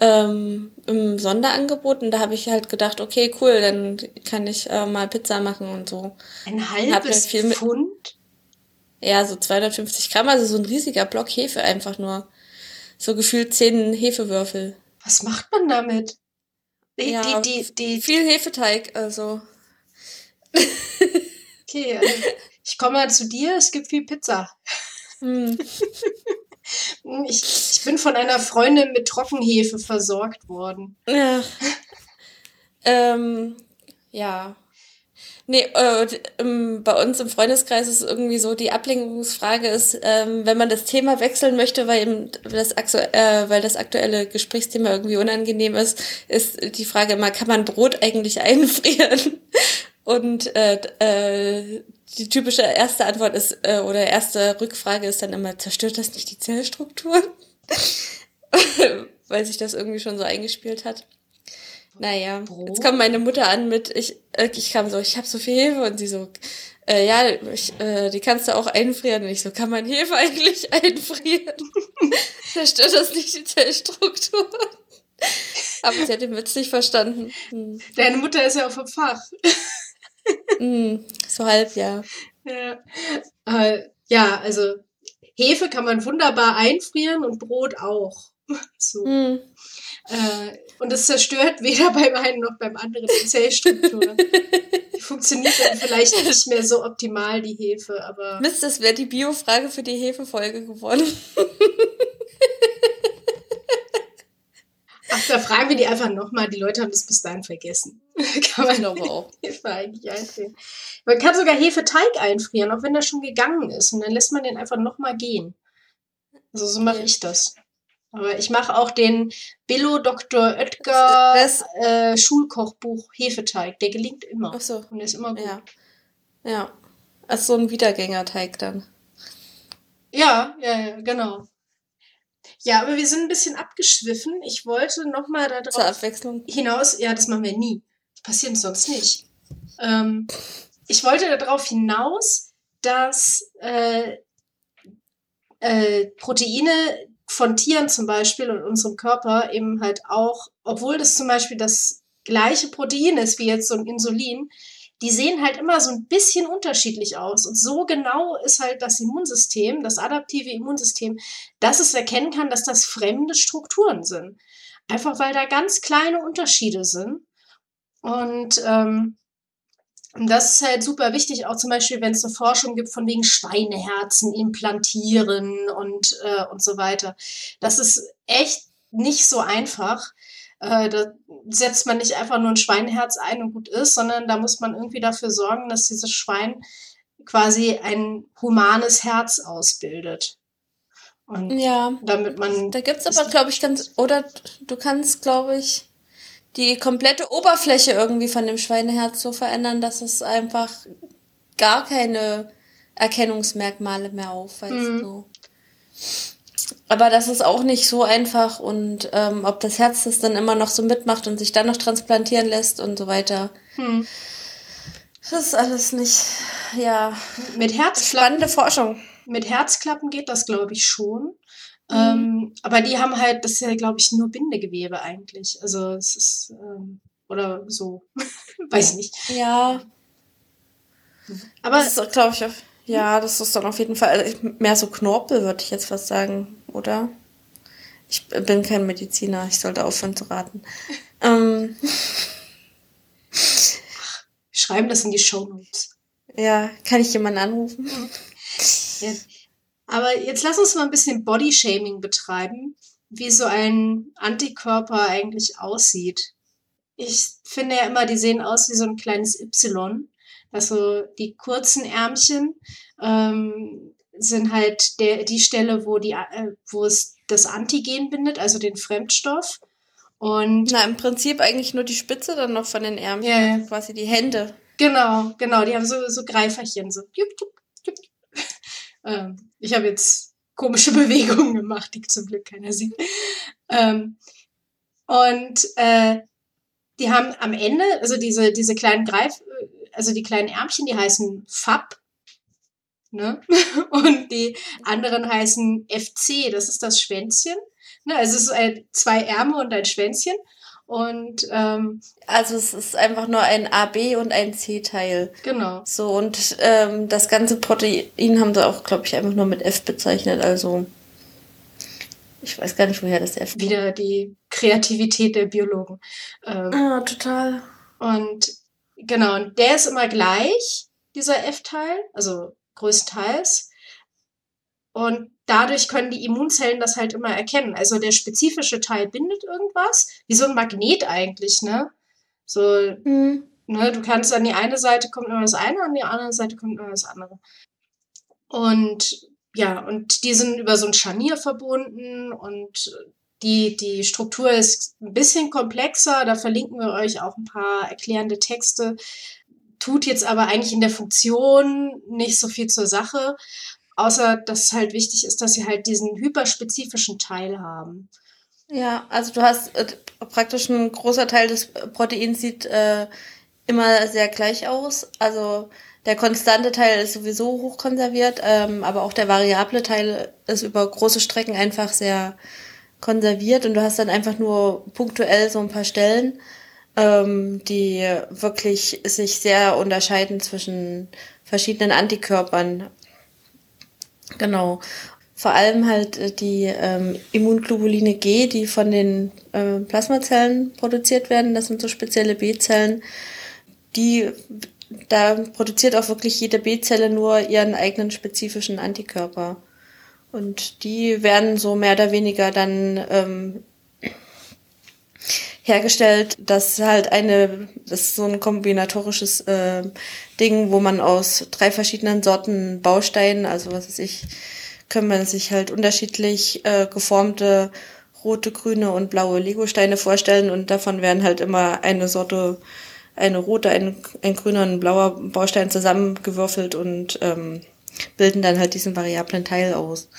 [SPEAKER 3] ähm, im Sonderangebot und da habe ich halt gedacht, okay, cool, dann kann ich äh, mal Pizza machen und so.
[SPEAKER 2] Ein halbes Pfund?
[SPEAKER 3] Ja, so 250 Gramm, also so ein riesiger Block Hefe einfach nur. So gefühlt zehn Hefewürfel.
[SPEAKER 2] Was macht man damit?
[SPEAKER 3] Die, ja, die, die, die, viel Hefeteig, also.
[SPEAKER 2] okay, also ich komme mal zu dir, es gibt viel Pizza. Hm. Ich, ich bin von einer Freundin mit Trockenhefe versorgt worden.
[SPEAKER 3] Ja. ähm, ja. Nee, äh, bei uns im Freundeskreis ist irgendwie so, die Ablenkungsfrage ist, ähm, wenn man das Thema wechseln möchte, weil eben das, äh, weil das aktuelle Gesprächsthema irgendwie unangenehm ist, ist die Frage immer, kann man Brot eigentlich einfrieren? Und äh, äh, die typische erste Antwort ist, äh, oder erste Rückfrage ist dann immer, zerstört das nicht die Zellstruktur? Weil sich das irgendwie schon so eingespielt hat. Naja, Brot? jetzt kommt meine Mutter an mit, ich, äh, ich kam so, ich habe so viel Hefe und sie so, äh, ja, ich, äh, die kannst du auch einfrieren. Und ich so, kann man Hefe eigentlich einfrieren? Zerstört das nicht die Zellstruktur? Aber sie hat den Witz nicht verstanden.
[SPEAKER 2] Hm. Deine Mutter ist ja auch vom Fach.
[SPEAKER 3] Mm, so halb, ja.
[SPEAKER 2] Ja. Äh, ja, also Hefe kann man wunderbar einfrieren und Brot auch. So. Mm. Äh, und es zerstört weder beim einen noch beim anderen die Zellstruktur. die funktioniert dann vielleicht nicht mehr so optimal, die Hefe, aber.
[SPEAKER 3] Mist, das wäre die Bio-Frage für die Hefefolge geworden.
[SPEAKER 2] Ach, da fragen wir die einfach nochmal. Die Leute haben das bis dahin vergessen. kann man
[SPEAKER 3] aber auch.
[SPEAKER 2] Hefe eigentlich einfrieren. Man kann sogar Hefeteig einfrieren, auch wenn der schon gegangen ist. Und dann lässt man den einfach nochmal gehen. Also so mache ich das. Aber ich mache auch den Billo Dr. Oetker äh, Schulkochbuch Hefeteig. Der gelingt immer.
[SPEAKER 3] Ach so.
[SPEAKER 2] Und der ist immer gut.
[SPEAKER 3] Ja. Ja. Als so ein Wiedergängerteig dann.
[SPEAKER 2] Ja, ja, ja, genau. Ja, aber wir sind ein bisschen abgeschwiffen. Ich wollte noch mal darauf
[SPEAKER 3] Zur Abwechslung.
[SPEAKER 2] hinaus. Ja, das machen wir nie. Das passiert sonst nicht. Ähm, ich wollte darauf hinaus, dass äh, äh, Proteine von Tieren zum Beispiel und unserem Körper eben halt auch, obwohl das zum Beispiel das gleiche Protein ist wie jetzt so ein Insulin, die sehen halt immer so ein bisschen unterschiedlich aus. Und so genau ist halt das Immunsystem, das adaptive Immunsystem, dass es erkennen kann, dass das fremde Strukturen sind. Einfach weil da ganz kleine Unterschiede sind. Und ähm, das ist halt super wichtig, auch zum Beispiel, wenn es eine Forschung gibt von wegen Schweineherzen implantieren und, äh, und so weiter. Das ist echt nicht so einfach. Äh, da setzt man nicht einfach nur ein Schweineherz ein und gut ist, sondern da muss man irgendwie dafür sorgen, dass dieses Schwein quasi ein humanes Herz ausbildet.
[SPEAKER 3] Und ja, damit man. Da gibt's aber, glaube ich, ganz, oder du kannst, glaube ich, die komplette Oberfläche irgendwie von dem Schweineherz so verändern, dass es einfach gar keine Erkennungsmerkmale mehr aufweist. Mhm. So. Aber das ist auch nicht so einfach und ähm, ob das Herz das dann immer noch so mitmacht und sich dann noch transplantieren lässt und so weiter. Hm. Das ist alles nicht, ja.
[SPEAKER 2] Mit Herzklappen. Spannende Forschung. Mit Herzklappen geht das, glaube ich, schon. Mhm. Ähm, aber die haben halt, das ist ja, glaube ich, nur Bindegewebe eigentlich. Also es ist, ähm, oder so. Weiß ich nicht.
[SPEAKER 3] Ja. Aber. Das ist, glaube ich, ja, das ist dann auf jeden Fall also mehr so Knorpel, würde ich jetzt fast sagen, oder? Ich bin kein Mediziner, ich sollte aufhören zu raten. ähm.
[SPEAKER 2] Schreiben das in die Show Notes.
[SPEAKER 3] Ja, kann ich jemanden anrufen?
[SPEAKER 2] Ja. Aber jetzt lass uns mal ein bisschen Bodyshaming betreiben, wie so ein Antikörper eigentlich aussieht. Ich finde ja immer, die sehen aus wie so ein kleines Y. Also die kurzen Ärmchen ähm, sind halt der, die Stelle, wo, die, äh, wo es das Antigen bindet, also den Fremdstoff. Und
[SPEAKER 3] Na, im Prinzip eigentlich nur die Spitze dann noch von den Ärmchen, ja, ja. quasi die Hände.
[SPEAKER 2] Genau, genau, die haben so, so Greiferchen, so. Ähm, ich habe jetzt komische Bewegungen gemacht, die zum Glück keiner sieht. Ähm, und äh, die haben am Ende, also diese, diese kleinen Greif, also die kleinen Ärmchen, die heißen Fab. Ne? Und die anderen heißen FC, das ist das Schwänzchen. Ne? Also es ist ein, zwei Ärmel und ein Schwänzchen. Und ähm,
[SPEAKER 3] also es ist einfach nur ein AB und ein C-Teil.
[SPEAKER 2] Genau.
[SPEAKER 3] So, und ähm, das ganze Protein haben sie auch, glaube ich, einfach nur mit F bezeichnet. Also ich weiß gar nicht, woher das F
[SPEAKER 2] kommt. Wieder die Kreativität der Biologen.
[SPEAKER 3] Ähm, ah, total.
[SPEAKER 2] Und genau, und der ist immer gleich, dieser F-Teil, also größtenteils. Und dadurch können die Immunzellen das halt immer erkennen. Also der spezifische Teil bindet irgendwas, wie so ein Magnet eigentlich, ne? So, mhm. ne, du kannst an die eine Seite kommt immer das eine, an die andere Seite kommt immer das andere. Und ja, und die sind über so ein Scharnier verbunden und die, die Struktur ist ein bisschen komplexer. Da verlinken wir euch auch ein paar erklärende Texte. Tut jetzt aber eigentlich in der Funktion nicht so viel zur Sache. Außer, dass halt wichtig ist, dass sie halt diesen hyperspezifischen Teil haben.
[SPEAKER 3] Ja, also du hast äh, praktisch ein großer Teil des Proteins sieht äh, immer sehr gleich aus. Also der konstante Teil ist sowieso hochkonserviert, ähm, aber auch der variable Teil ist über große Strecken einfach sehr konserviert und du hast dann einfach nur punktuell so ein paar Stellen, ähm, die wirklich sich sehr unterscheiden zwischen verschiedenen Antikörpern. Genau. Vor allem halt äh, die ähm, Immunglobuline G, die von den äh, Plasmazellen produziert werden. Das sind so spezielle B-Zellen. Die, da produziert auch wirklich jede B-Zelle nur ihren eigenen spezifischen Antikörper. Und die werden so mehr oder weniger dann ähm, hergestellt. Das ist halt eine, das ist so ein kombinatorisches äh, Ding, wo man aus drei verschiedenen Sorten Bausteinen, also was weiß ich, können man sich halt unterschiedlich äh, geformte rote, grüne und blaue Legosteine vorstellen und davon werden halt immer eine Sorte, eine rote, ein, ein grüner und ein blauer Baustein zusammengewürfelt und ähm, bilden dann halt diesen variablen Teil aus.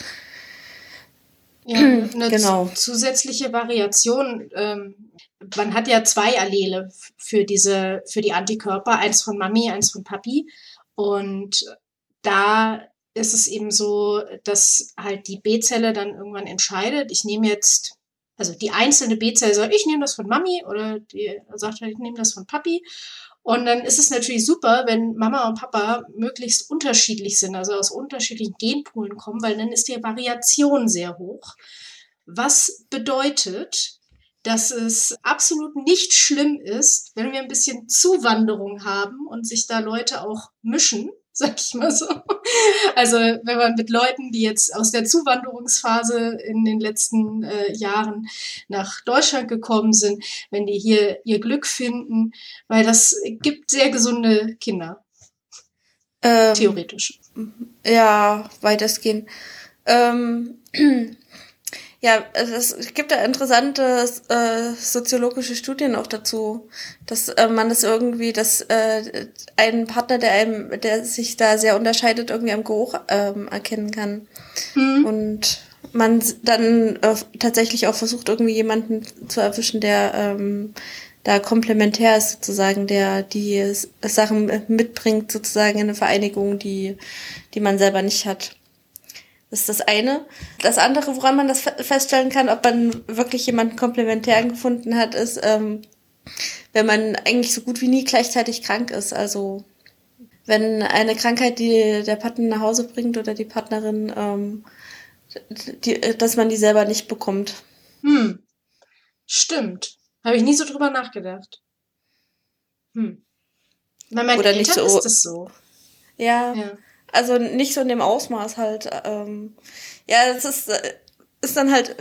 [SPEAKER 2] Ja, eine genau. zusätzliche Variation ähm, man hat ja zwei Allele für diese, für die Antikörper, eins von Mami, eins von Papi. Und da ist es eben so, dass halt die B-Zelle dann irgendwann entscheidet, ich nehme jetzt, also die einzelne B-Zelle sagt, ich nehme das von Mami oder die sagt halt, ich nehme das von Papi. Und dann ist es natürlich super, wenn Mama und Papa möglichst unterschiedlich sind, also aus unterschiedlichen Genpoolen kommen, weil dann ist die Variation sehr hoch. Was bedeutet, dass es absolut nicht schlimm ist, wenn wir ein bisschen Zuwanderung haben und sich da Leute auch mischen, sag ich mal so. Also wenn man mit Leuten, die jetzt aus der Zuwanderungsphase in den letzten äh, Jahren nach Deutschland gekommen sind, wenn die hier ihr Glück finden, weil das gibt sehr gesunde Kinder. Ähm, Theoretisch.
[SPEAKER 3] Ja, weitestgehend. Ähm, Ja, es gibt da interessante äh, soziologische Studien auch dazu, dass äh, man das irgendwie, dass äh, ein Partner, der einem, der sich da sehr unterscheidet, irgendwie am Geruch ähm, erkennen kann. Mhm. Und man dann äh, tatsächlich auch versucht, irgendwie jemanden zu erwischen, der ähm, da komplementär ist sozusagen, der die Sachen mitbringt sozusagen in eine Vereinigung, die, die man selber nicht hat. Das ist das eine. Das andere, woran man das feststellen kann, ob man wirklich jemanden komplementär gefunden hat, ist, ähm, wenn man eigentlich so gut wie nie gleichzeitig krank ist. Also wenn eine Krankheit, die der Partner nach Hause bringt oder die Partnerin, ähm, die, dass man die selber nicht bekommt.
[SPEAKER 2] Hm. Stimmt. Habe ich nie so drüber nachgedacht. Hm. Bei meinen
[SPEAKER 3] oder Eltern nicht so, ist das so. Ja. ja. Also nicht so in dem Ausmaß halt. Ähm, ja, es ist, äh, ist dann halt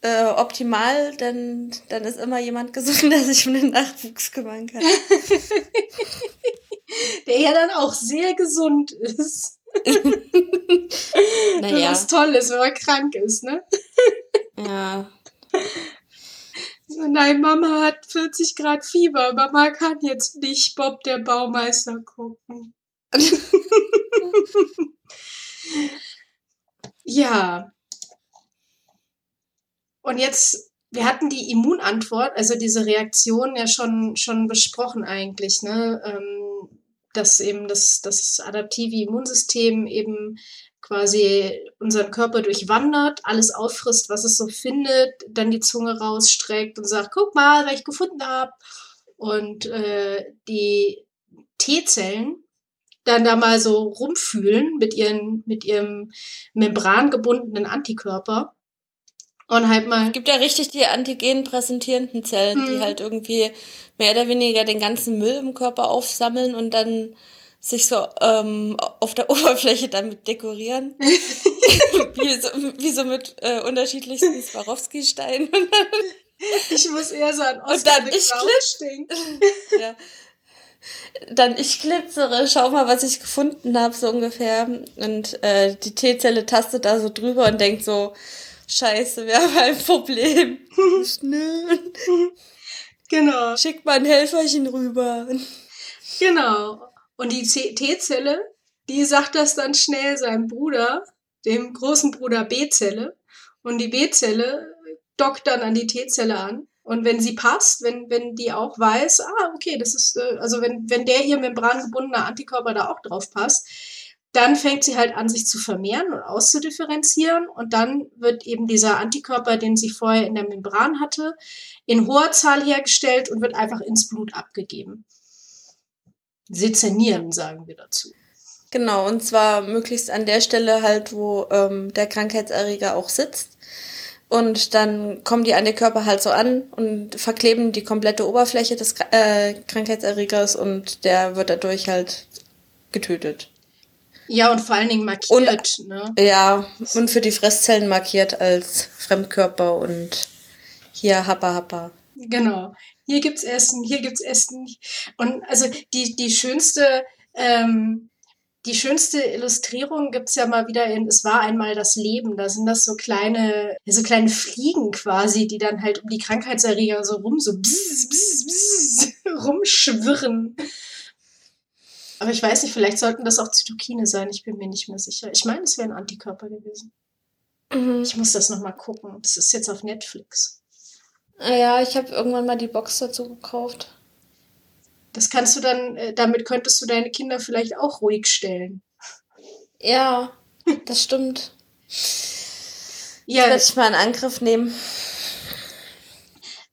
[SPEAKER 3] äh, optimal, denn dann ist immer jemand gesund, der sich um den Nachwuchs kümmern kann.
[SPEAKER 2] der ja dann auch sehr gesund ist. naja. Was toll ist, wenn man krank ist, ne?
[SPEAKER 3] ja.
[SPEAKER 2] Nein, Mama hat 40 Grad Fieber. Mama kann jetzt nicht Bob der Baumeister gucken. ja. Und jetzt, wir hatten die Immunantwort, also diese Reaktion ja schon, schon besprochen eigentlich, ne? Ähm, dass eben das, das adaptive Immunsystem eben quasi unseren Körper durchwandert, alles auffrisst, was es so findet, dann die Zunge rausstreckt und sagt, guck mal, was ich gefunden habe. Und äh, die T-Zellen dann da mal so rumfühlen mit, ihren, mit ihrem membrangebundenen Antikörper. Und halt mal.
[SPEAKER 3] Es gibt ja richtig die Antigen präsentierenden Zellen, hm. die halt irgendwie mehr oder weniger den ganzen Müll im Körper aufsammeln und dann sich so ähm, auf der Oberfläche damit dekorieren. wie, so, wie so mit äh, unterschiedlichsten Swarovski-Steinen.
[SPEAKER 2] ich muss eher so an Oscar und dann ich
[SPEAKER 3] klip ja. Dann ich glitzere, schau mal, was ich gefunden habe, so ungefähr. Und äh, die T-Zelle tastet da so drüber und denkt so, scheiße, wir haben ein Problem. Schnell.
[SPEAKER 2] Genau.
[SPEAKER 3] Schick mal ein Helferchen rüber.
[SPEAKER 2] Genau. Und die T-Zelle, die sagt das dann schnell seinem Bruder, dem großen Bruder B-Zelle. Und die B-Zelle dockt dann an die T-Zelle an. Und wenn sie passt, wenn, wenn die auch weiß, ah, okay, das ist, äh, also wenn, wenn der ihr membrangebundener Antikörper da auch drauf passt, dann fängt sie halt an, sich zu vermehren und auszudifferenzieren. Und dann wird eben dieser Antikörper, den sie vorher in der Membran hatte, in hoher Zahl hergestellt und wird einfach ins Blut abgegeben. Sezernieren, sagen wir dazu.
[SPEAKER 3] Genau, und zwar möglichst an der Stelle halt, wo ähm, der Krankheitserreger auch sitzt. Und dann kommen die Antikörper halt so an und verkleben die komplette Oberfläche des äh, Krankheitserregers und der wird dadurch halt getötet.
[SPEAKER 2] Ja, und vor allen Dingen markiert. Und, ne?
[SPEAKER 3] Ja, und für die Fresszellen markiert als Fremdkörper und hier Happa Happa.
[SPEAKER 2] Genau. Hier gibt's Essen, hier gibt's Essen. Und also die, die schönste, ähm, die schönste Illustrierung gibt's ja mal wieder in Es war einmal das Leben. Da sind das so kleine, so kleine Fliegen quasi, die dann halt um die Krankheitserreger so rum, so bzz, bzz, bzz, rumschwirren. Aber ich weiß nicht, vielleicht sollten das auch Zytokine sein. Ich bin mir nicht mehr sicher. Ich meine, es wären Antikörper gewesen. Mhm. Ich muss das nochmal gucken. Das ist jetzt auf Netflix.
[SPEAKER 3] Ah ja, ich habe irgendwann mal die Box dazu gekauft.
[SPEAKER 2] Das kannst du dann, äh, damit könntest du deine Kinder vielleicht auch ruhig stellen.
[SPEAKER 3] Ja, das stimmt. Ja. Das werde ich mal in Angriff nehmen.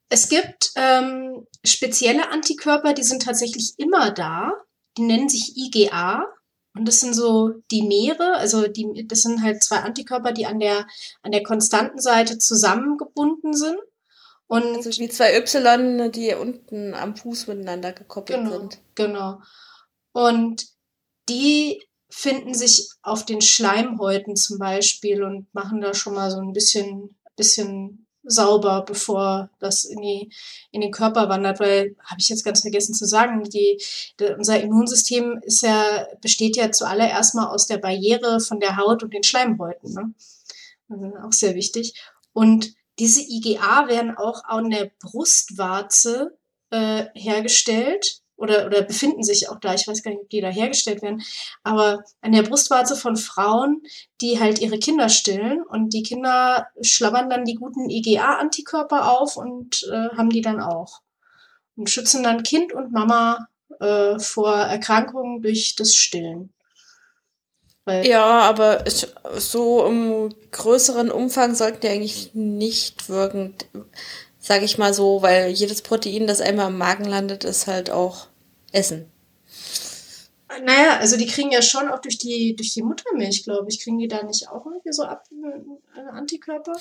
[SPEAKER 2] Es gibt ähm, spezielle Antikörper, die sind tatsächlich immer da die nennen sich IgA. Und das sind so die Meere, also die, das sind halt zwei Antikörper, die an der, an der konstanten Seite zusammengebunden sind.
[SPEAKER 3] Und also wie zwei Y, die unten am Fuß miteinander gekoppelt
[SPEAKER 2] genau,
[SPEAKER 3] sind.
[SPEAKER 2] Genau. Und die finden sich auf den Schleimhäuten zum Beispiel und machen da schon mal so ein bisschen, bisschen sauber, bevor das in, die, in den Körper wandert, weil, habe ich jetzt ganz vergessen zu sagen, die, die, unser Immunsystem ist ja, besteht ja zuallererst mal aus der Barriere von der Haut und den Schleimhäuten. Ne? Also auch sehr wichtig. Und diese IgA werden auch an der Brustwarze äh, hergestellt oder, oder befinden sich auch da. Ich weiß gar nicht, ob die da hergestellt werden. Aber an der Brustwarze von Frauen, die halt ihre Kinder stillen und die Kinder schlabbern dann die guten IgA-Antikörper auf und äh, haben die dann auch. Und schützen dann Kind und Mama äh, vor Erkrankungen durch das Stillen.
[SPEAKER 3] Ja, aber so im größeren Umfang sollten die eigentlich nicht wirken sage ich mal so, weil jedes Protein, das einmal im Magen landet, ist halt auch Essen.
[SPEAKER 2] Naja, also die kriegen ja schon auch durch die, durch die Muttermilch, glaube ich, kriegen die da nicht auch irgendwie so ab, äh, Antikörper?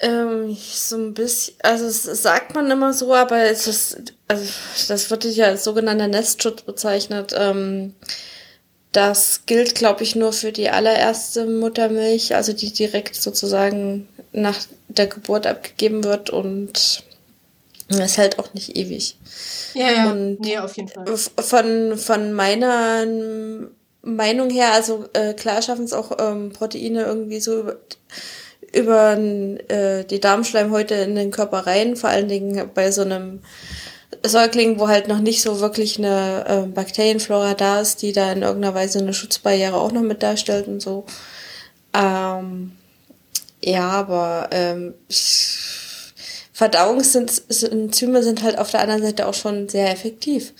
[SPEAKER 3] Ähm, so ein bisschen, also es sagt man immer so, aber es ist, also das wird ja als sogenannter Nestschutz bezeichnet. Ähm, das gilt, glaube ich, nur für die allererste Muttermilch, also die direkt sozusagen nach der Geburt abgegeben wird und es hält auch nicht ewig.
[SPEAKER 2] Ja, ja. Und nee, auf jeden Fall.
[SPEAKER 3] Von, von meiner Meinung her, also äh, klar schaffen es auch ähm, Proteine irgendwie so über, über äh, die Darmschleimhäute in den Körper rein, vor allen Dingen bei so einem Säugling, wo halt noch nicht so wirklich eine äh, Bakterienflora da ist, die da in irgendeiner Weise eine Schutzbarriere auch noch mit darstellt und so. Ähm, ja, aber ähm, Verdauungsenzyme sind halt auf der anderen Seite auch schon sehr effektiv.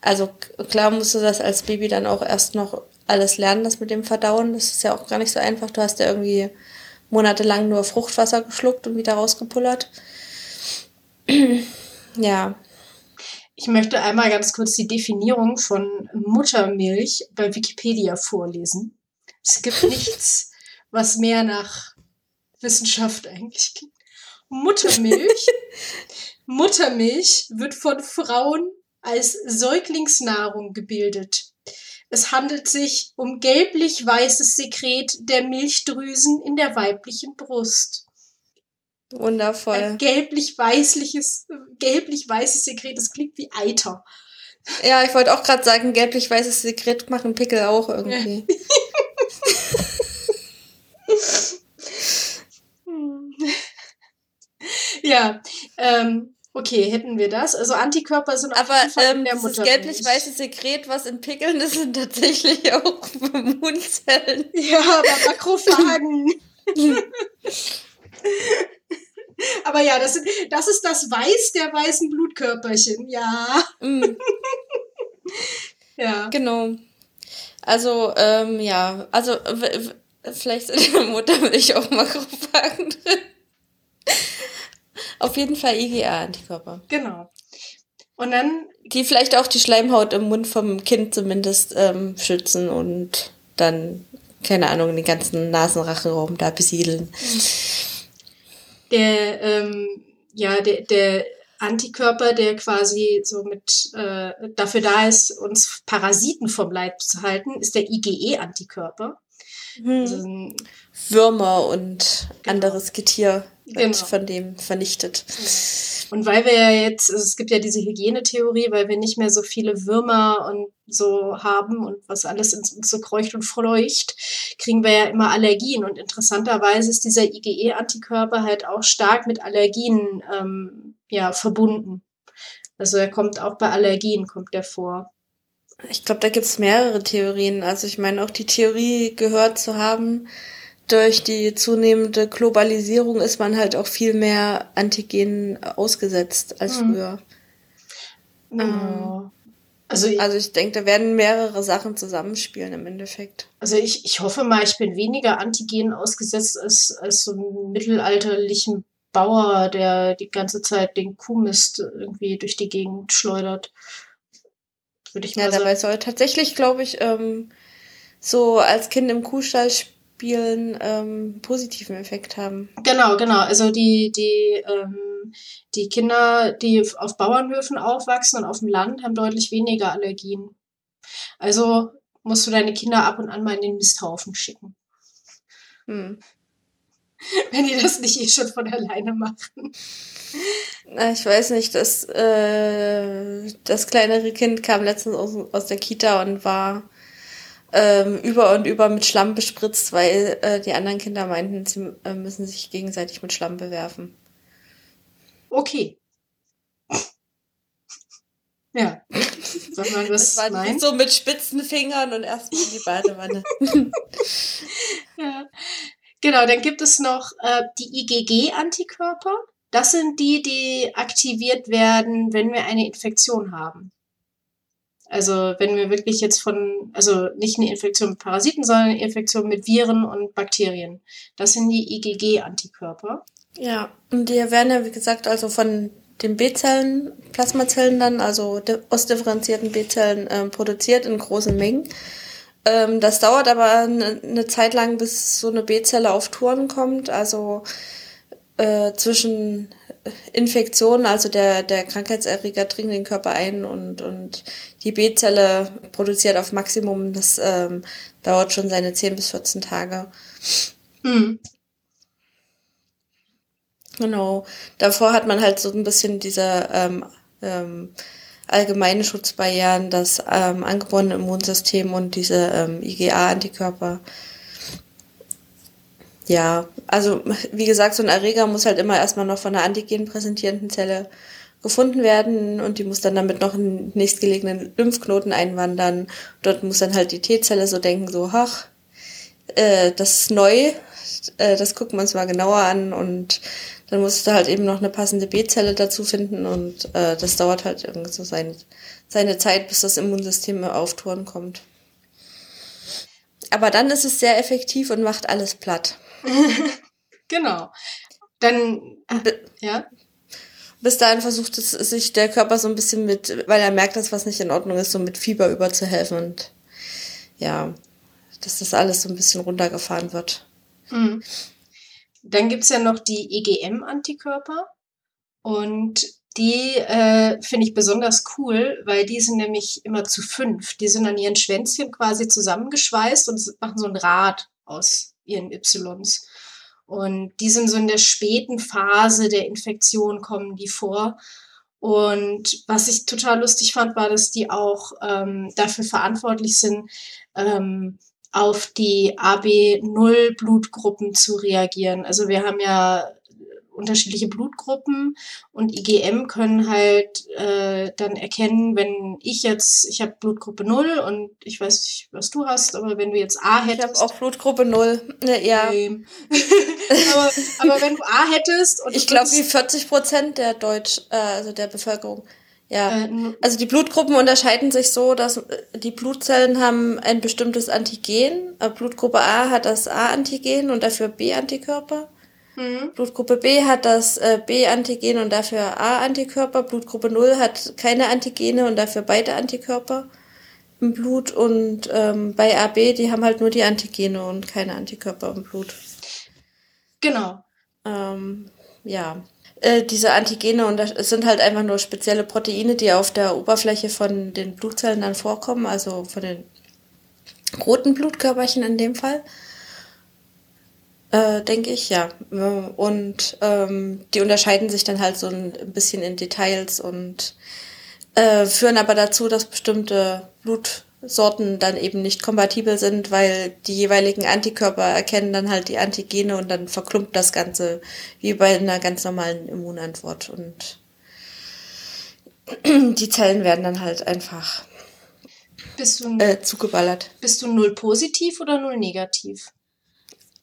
[SPEAKER 3] also klar musst du das als Baby dann auch erst noch alles lernen, das mit dem Verdauen. Das ist ja auch gar nicht so einfach. Du hast ja irgendwie monatelang nur Fruchtwasser geschluckt und wieder rausgepullert. ja.
[SPEAKER 2] Ich möchte einmal ganz kurz die Definition von Muttermilch bei Wikipedia vorlesen. Es gibt nichts, was mehr nach Wissenschaft eigentlich klingt. Muttermilch. Muttermilch wird von Frauen als Säuglingsnahrung gebildet. Es handelt sich um gelblich-weißes Sekret der Milchdrüsen in der weiblichen Brust.
[SPEAKER 3] Wundervoll.
[SPEAKER 2] Ein gelblich-weißliches, gelblich-weißes Sekret, das klingt wie Eiter.
[SPEAKER 3] Ja, ich wollte auch gerade sagen, gelblich-weißes Sekret machen Pickel auch irgendwie.
[SPEAKER 2] ja, ähm, okay, hätten wir das. Also Antikörper sind
[SPEAKER 3] Aber ähm. Das gelblich-weiße Sekret, was in Pickeln ist, sind tatsächlich auch Immunzellen.
[SPEAKER 2] Ja, aber Makrophagen. aber ja, das, sind, das ist das Weiß der weißen Blutkörperchen, ja. Mm.
[SPEAKER 3] ja. Genau. Also, ähm, ja, also vielleicht in der Muttermilch auch Makrophagen drin. Auf jeden Fall IgA-Antikörper.
[SPEAKER 2] Genau. Und dann.
[SPEAKER 3] Die vielleicht auch die Schleimhaut im Mund vom Kind zumindest ähm, schützen und dann, keine Ahnung, den ganzen Nasenrachenraum da besiedeln.
[SPEAKER 2] Der, ähm, ja, der, der Antikörper, der quasi so mit äh, dafür da ist, uns Parasiten vom Leib zu halten, ist der IgE-Antikörper.
[SPEAKER 3] Hm. Also Würmer und genau. anderes Getier genau. von dem vernichtet.
[SPEAKER 2] Und weil wir ja jetzt, also es gibt ja diese Hygienetheorie, weil wir nicht mehr so viele Würmer und so haben und was alles so kreucht und fleucht, kriegen wir ja immer Allergien. Und interessanterweise ist dieser IgE-Antikörper halt auch stark mit Allergien ähm, ja, verbunden. Also er kommt auch bei Allergien, kommt der vor.
[SPEAKER 3] Ich glaube, da gibt's mehrere Theorien. Also ich meine, auch die Theorie gehört zu haben, durch die zunehmende Globalisierung ist man halt auch viel mehr Antigenen ausgesetzt als mhm. früher. Mhm. Also, ich, also ich denke, da werden mehrere Sachen zusammenspielen im Endeffekt.
[SPEAKER 2] Also ich, ich hoffe mal, ich bin weniger Antigenen ausgesetzt als, als so einen mittelalterlichen Bauer, der die ganze Zeit den Kuhmist irgendwie durch die Gegend schleudert.
[SPEAKER 3] Würde ich mal ja, sagen. dabei soll tatsächlich, glaube ich, ähm, so als Kind im Kuhstall spielen Spielen ähm, positiven Effekt haben.
[SPEAKER 2] Genau, genau. Also die, die, ähm, die Kinder, die auf Bauernhöfen aufwachsen und auf dem Land, haben deutlich weniger Allergien. Also musst du deine Kinder ab und an mal in den Misthaufen schicken. Hm. Wenn die das nicht eh schon von alleine machen.
[SPEAKER 3] Ich weiß nicht, das, äh, das kleinere Kind kam letztens aus, aus der Kita und war ähm, über und über mit Schlamm bespritzt, weil äh, die anderen Kinder meinten, sie äh, müssen sich gegenseitig mit Schlamm bewerfen.
[SPEAKER 2] Okay. Ja.
[SPEAKER 3] Soll man das, das war meinen? so mit spitzen Fingern und erstmal in die Badewanne.
[SPEAKER 2] ja. Genau, dann gibt es noch äh, die IgG-Antikörper. Das sind die, die aktiviert werden, wenn wir eine Infektion haben. Also wenn wir wirklich jetzt von, also nicht eine Infektion mit Parasiten, sondern eine Infektion mit Viren und Bakterien. Das sind die IgG-Antikörper.
[SPEAKER 3] Ja, und die werden ja, wie gesagt, also von den B-Zellen, Plasmazellen dann, also ausdifferenzierten B-Zellen äh, produziert in großen Mengen. Ähm, das dauert aber eine, eine Zeit lang, bis so eine B-Zelle auf Touren kommt. Also äh, zwischen Infektionen, also der, der Krankheitserreger dringt den Körper ein und, und die B-Zelle produziert auf Maximum. Das ähm, dauert schon seine 10 bis 14 Tage. Mhm. Genau. Davor hat man halt so ein bisschen diese ähm, ähm, allgemeine Schutzbarrieren, das ähm, angeborene Immunsystem und diese ähm, IgA-Antikörper ja, also wie gesagt, so ein Erreger muss halt immer erstmal noch von einer antigen präsentierenden Zelle gefunden werden und die muss dann damit noch einen nächstgelegenen Lymphknoten einwandern. Dort muss dann halt die T-Zelle so denken, so, ach, äh, das ist neu, äh, das gucken wir uns mal genauer an und dann musst du halt eben noch eine passende B-Zelle dazu finden und äh, das dauert halt irgendwie so seine, seine Zeit, bis das Immunsystem auf Touren kommt. Aber dann ist es sehr effektiv und macht alles platt.
[SPEAKER 2] genau. Dann, ja.
[SPEAKER 3] Bis dahin versucht es sich der Körper so ein bisschen mit, weil er merkt, dass was nicht in Ordnung ist, so mit Fieber überzuhelfen und ja, dass das alles so ein bisschen runtergefahren wird.
[SPEAKER 2] Mhm. Dann gibt's ja noch die EGM-Antikörper und die äh, finde ich besonders cool, weil die sind nämlich immer zu fünf. Die sind an ihren Schwänzchen quasi zusammengeschweißt und machen so ein Rad aus ihren Ys. Und die sind so in der späten Phase der Infektion kommen die vor. Und was ich total lustig fand, war, dass die auch ähm, dafür verantwortlich sind, ähm, auf die AB0 Blutgruppen zu reagieren. Also wir haben ja unterschiedliche Blutgruppen und IgM können halt äh, dann erkennen, wenn ich jetzt, ich habe Blutgruppe 0 und ich weiß nicht, was du hast, aber wenn du jetzt A hättest.
[SPEAKER 3] Ich habe auch Blutgruppe 0, ja.
[SPEAKER 2] aber, aber wenn du A hättest
[SPEAKER 3] und Ich glaube, wie 40 Prozent der Deutsch, äh, also der Bevölkerung ja, äh, also die Blutgruppen unterscheiden sich so, dass äh, die Blutzellen haben ein bestimmtes Antigen. Äh, Blutgruppe A hat das A-Antigen und dafür B-Antikörper. Mhm. Blutgruppe B hat das B-Antigen und dafür A-Antikörper. Blutgruppe 0 hat keine Antigene und dafür beide Antikörper im Blut. Und ähm, bei AB, die haben halt nur die Antigene und keine Antikörper im Blut.
[SPEAKER 2] Genau.
[SPEAKER 3] Ähm, ja. Äh, diese Antigene und das sind halt einfach nur spezielle Proteine, die auf der Oberfläche von den Blutzellen dann vorkommen, also von den roten Blutkörperchen in dem Fall. Äh, denke ich, ja. Und ähm, die unterscheiden sich dann halt so ein bisschen in Details und äh, führen aber dazu, dass bestimmte Blut Sorten dann eben nicht kompatibel sind, weil die jeweiligen Antikörper erkennen dann halt die Antigene und dann verklumpt das Ganze wie bei einer ganz normalen Immunantwort und die Zellen werden dann halt einfach
[SPEAKER 2] bist du,
[SPEAKER 3] äh, zugeballert.
[SPEAKER 2] Bist du null positiv oder null negativ?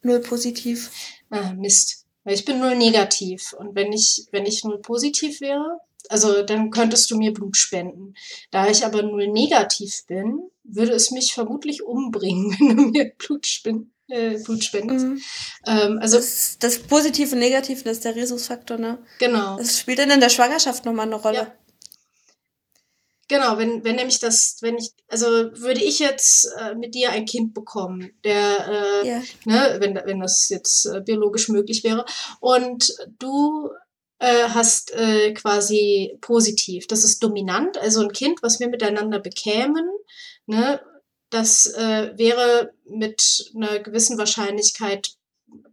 [SPEAKER 3] Null positiv.
[SPEAKER 2] Ah, Mist. Weil ich bin null negativ. Und wenn ich, wenn ich null positiv wäre, also dann könntest du mir Blut spenden. Da ich aber null negativ bin, würde es mich vermutlich umbringen, wenn du mir Blut, spend, äh, Blut spendest. Mhm.
[SPEAKER 3] Ähm, also das, das Positive und Negative, das ist der Rhesusfaktor, ne?
[SPEAKER 2] Genau.
[SPEAKER 3] Das spielt dann in der Schwangerschaft nochmal eine Rolle. Ja.
[SPEAKER 2] Genau, wenn, wenn nämlich das, wenn ich, also würde ich jetzt äh, mit dir ein Kind bekommen, der, äh, ja. ne, wenn, wenn das jetzt äh, biologisch möglich wäre, und du äh, hast äh, quasi positiv. Das ist dominant, also ein Kind, was wir miteinander bekämen, ne, das äh, wäre mit einer gewissen Wahrscheinlichkeit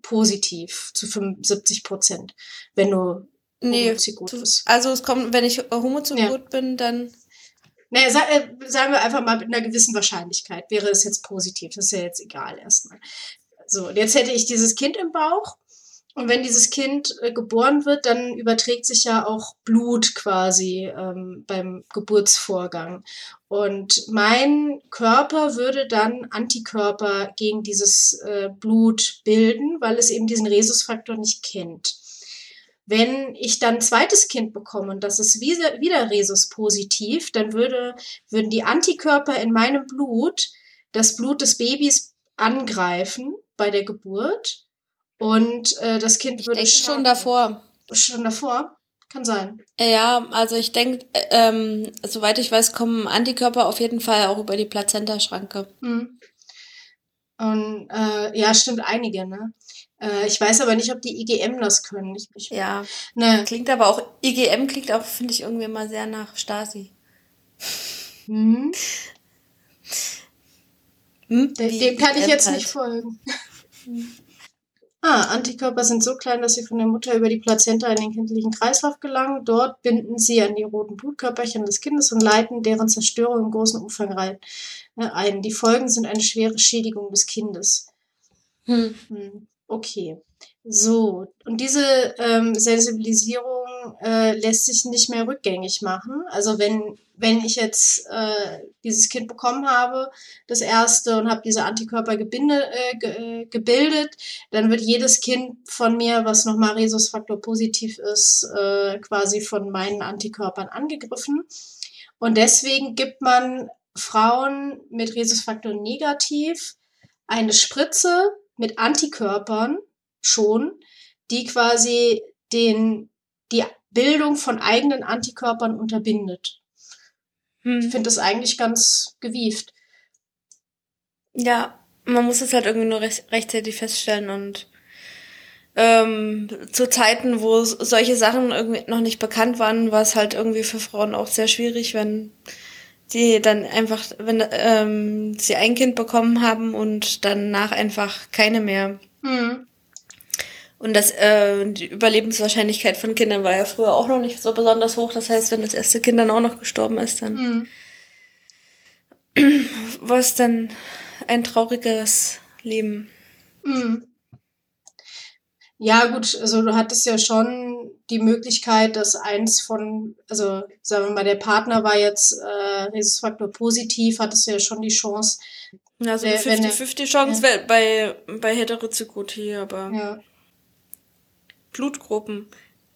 [SPEAKER 2] positiv zu 75 Prozent, wenn du
[SPEAKER 3] nee, homozygot bist. Also es kommt, wenn ich homozygot ja. bin, dann
[SPEAKER 2] naja, äh, sagen wir einfach mal mit einer gewissen Wahrscheinlichkeit wäre es jetzt positiv. Das ist ja jetzt egal erstmal. So, jetzt hätte ich dieses Kind im Bauch und wenn dieses Kind äh, geboren wird, dann überträgt sich ja auch Blut quasi ähm, beim Geburtsvorgang. Und mein Körper würde dann Antikörper gegen dieses äh, Blut bilden, weil es eben diesen Rhesusfaktor nicht kennt. Wenn ich dann ein zweites Kind bekomme und das ist wieder, wieder Rhesus positiv, dann würde, würden die Antikörper in meinem Blut das Blut des Babys angreifen bei der Geburt und äh, das Kind
[SPEAKER 3] ich
[SPEAKER 2] würde
[SPEAKER 3] schon davor.
[SPEAKER 2] Schon davor? Kann sein.
[SPEAKER 3] Ja, also ich denke, ähm, soweit ich weiß, kommen Antikörper auf jeden Fall auch über die Plazentaschranke.
[SPEAKER 2] Hm. Und äh, ja, stimmt einige, ne? Äh, ich weiß aber nicht, ob die IgM das können. Ich, ich,
[SPEAKER 3] ja. Ne. Klingt aber auch, IgM klingt auch, finde ich, irgendwie mal sehr nach Stasi.
[SPEAKER 2] Hm. Hm? Dem, dem kann ich jetzt halt. nicht folgen. Hm. Ah, Antikörper sind so klein, dass sie von der Mutter über die Plazenta in den kindlichen Kreislauf gelangen. Dort binden sie an die roten Blutkörperchen des Kindes und leiten deren Zerstörung im großen Umfang rein, äh, ein. Die Folgen sind eine schwere Schädigung des Kindes. Hm. Hm. Okay. So, und diese ähm, Sensibilisierung äh, lässt sich nicht mehr rückgängig machen. Also wenn, wenn ich jetzt äh, dieses Kind bekommen habe, das erste, und habe diese Antikörper gebinde, äh, ge, äh, gebildet, dann wird jedes Kind von mir, was nochmal Rhesusfaktor positiv ist, äh, quasi von meinen Antikörpern angegriffen. Und deswegen gibt man Frauen mit Rhesusfaktor negativ eine Spritze mit Antikörpern schon, die quasi den, die Bildung von eigenen Antikörpern unterbindet. Hm. Ich finde das eigentlich ganz gewieft.
[SPEAKER 3] Ja, man muss es halt irgendwie nur recht, rechtzeitig feststellen und ähm, zu Zeiten, wo solche Sachen irgendwie noch nicht bekannt waren, war es halt irgendwie für Frauen auch sehr schwierig, wenn sie dann einfach, wenn ähm, sie ein Kind bekommen haben und danach einfach keine mehr. Hm. Und das, äh, die Überlebenswahrscheinlichkeit von Kindern war ja früher auch noch nicht so besonders hoch. Das heißt, wenn das erste Kind dann auch noch gestorben ist, dann mhm. war es dann ein trauriges Leben. Mhm.
[SPEAKER 2] Ja, gut, also du hattest ja schon die Möglichkeit, dass eins von, also sagen wir mal, der Partner war jetzt äh, Rhesusfaktor positiv, hattest du ja schon die Chance.
[SPEAKER 3] Ja, so eine 50-50 Chance ja. bei, bei Heterozygotie, aber. Ja. Blutgruppen.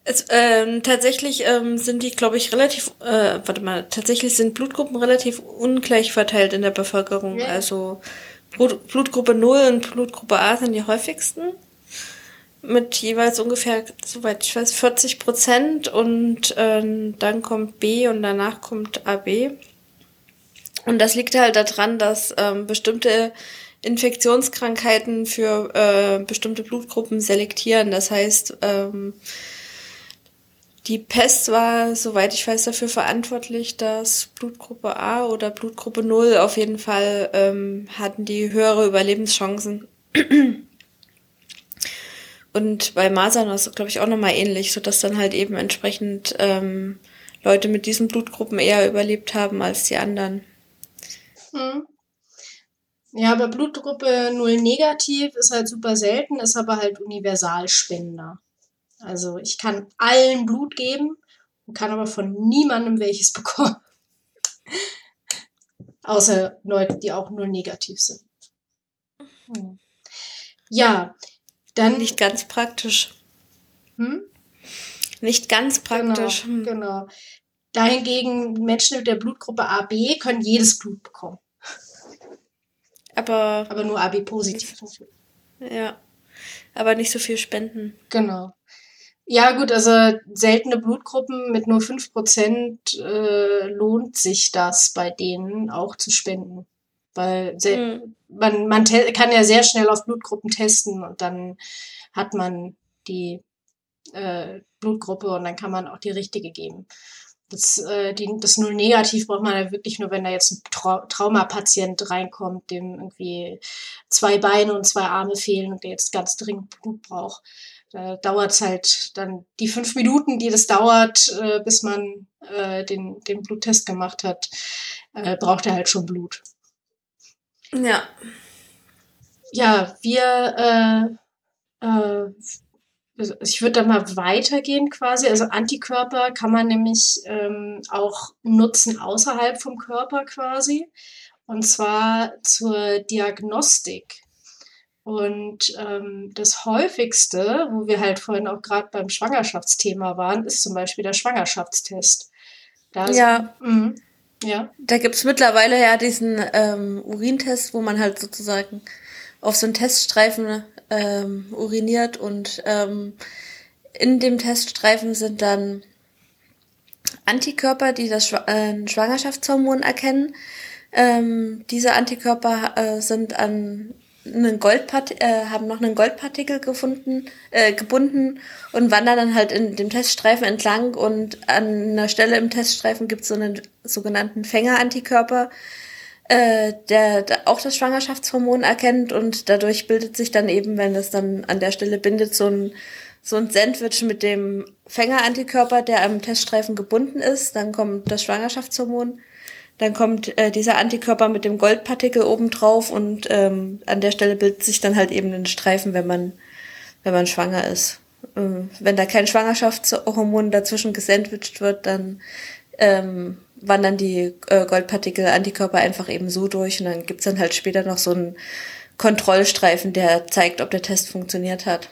[SPEAKER 3] Es, ähm, tatsächlich ähm, sind die, glaube ich, relativ, äh, warte mal, tatsächlich sind Blutgruppen relativ ungleich verteilt in der Bevölkerung. Ja. Also Blut, Blutgruppe 0 und Blutgruppe A sind die häufigsten. Mit jeweils ungefähr, soweit ich weiß, 40 Prozent und ähm, dann kommt B und danach kommt AB. Und das liegt halt daran, dass ähm, bestimmte Infektionskrankheiten für äh, bestimmte Blutgruppen selektieren. Das heißt, ähm, die Pest war, soweit ich weiß, dafür verantwortlich, dass Blutgruppe A oder Blutgruppe 0 auf jeden Fall ähm, hatten die höhere Überlebenschancen. Und bei Masern war es, glaube ich, auch nochmal ähnlich, sodass dann halt eben entsprechend ähm, Leute mit diesen Blutgruppen eher überlebt haben als die anderen.
[SPEAKER 2] Hm. Ja, aber Blutgruppe 0 negativ ist halt super selten, ist aber halt Universalspender. Also ich kann allen Blut geben und kann aber von niemandem welches bekommen. Außer Leute, die auch nur negativ sind. Hm. Ja, dann.
[SPEAKER 3] Nicht ganz praktisch. Hm? Nicht ganz praktisch.
[SPEAKER 2] Genau, genau. Dahingegen Menschen mit der Blutgruppe AB können jedes Blut bekommen.
[SPEAKER 3] Aber.
[SPEAKER 2] Aber nur AB positiv.
[SPEAKER 3] Ja. Aber nicht so viel spenden.
[SPEAKER 2] Genau. Ja, gut, also seltene Blutgruppen mit nur 5% äh, lohnt sich das bei denen auch zu spenden. Weil mhm. man, man kann ja sehr schnell auf Blutgruppen testen und dann hat man die äh, Blutgruppe und dann kann man auch die richtige geben. Das, äh, die, das Null negativ braucht man ja wirklich nur, wenn da jetzt ein Trau Traumapatient reinkommt, dem irgendwie zwei Beine und zwei Arme fehlen und der jetzt ganz dringend Blut braucht. Da dauert es halt dann die fünf Minuten, die das dauert, äh, bis man äh, den, den Bluttest gemacht hat, äh, braucht er halt schon Blut.
[SPEAKER 3] Ja.
[SPEAKER 2] Ja, wir äh, äh, ich würde da mal weitergehen quasi. Also Antikörper kann man nämlich ähm, auch nutzen außerhalb vom Körper quasi. Und zwar zur Diagnostik. Und ähm, das häufigste, wo wir halt vorhin auch gerade beim Schwangerschaftsthema waren, ist zum Beispiel der Schwangerschaftstest.
[SPEAKER 3] Da ja. Mh, ja. Da gibt's mittlerweile ja diesen ähm, Urintest, wo man halt sozusagen auf so einen Teststreifen ähm, uriniert und ähm, in dem Teststreifen sind dann Antikörper, die das äh, Schwangerschaftshormon erkennen. Ähm, diese Antikörper äh, sind an einen Goldpart äh, haben noch einen Goldpartikel gefunden, äh, gebunden und wandern dann halt in dem Teststreifen entlang und an einer Stelle im Teststreifen gibt es so einen sogenannten Fängerantikörper, äh, der, der auch das Schwangerschaftshormon erkennt und dadurch bildet sich dann eben, wenn es dann an der Stelle bindet, so ein, so ein Sandwich mit dem Fängerantikörper, der am Teststreifen gebunden ist. Dann kommt das Schwangerschaftshormon. Dann kommt äh, dieser Antikörper mit dem Goldpartikel oben drauf und ähm, an der Stelle bildet sich dann halt eben ein Streifen, wenn man wenn man schwanger ist. Ähm, wenn da kein Schwangerschaftshormon dazwischen gesandwiched wird, dann ähm, wandern die äh, Goldpartikel-Antikörper einfach eben so durch und dann gibt's dann halt später noch so einen Kontrollstreifen, der zeigt, ob der Test funktioniert hat.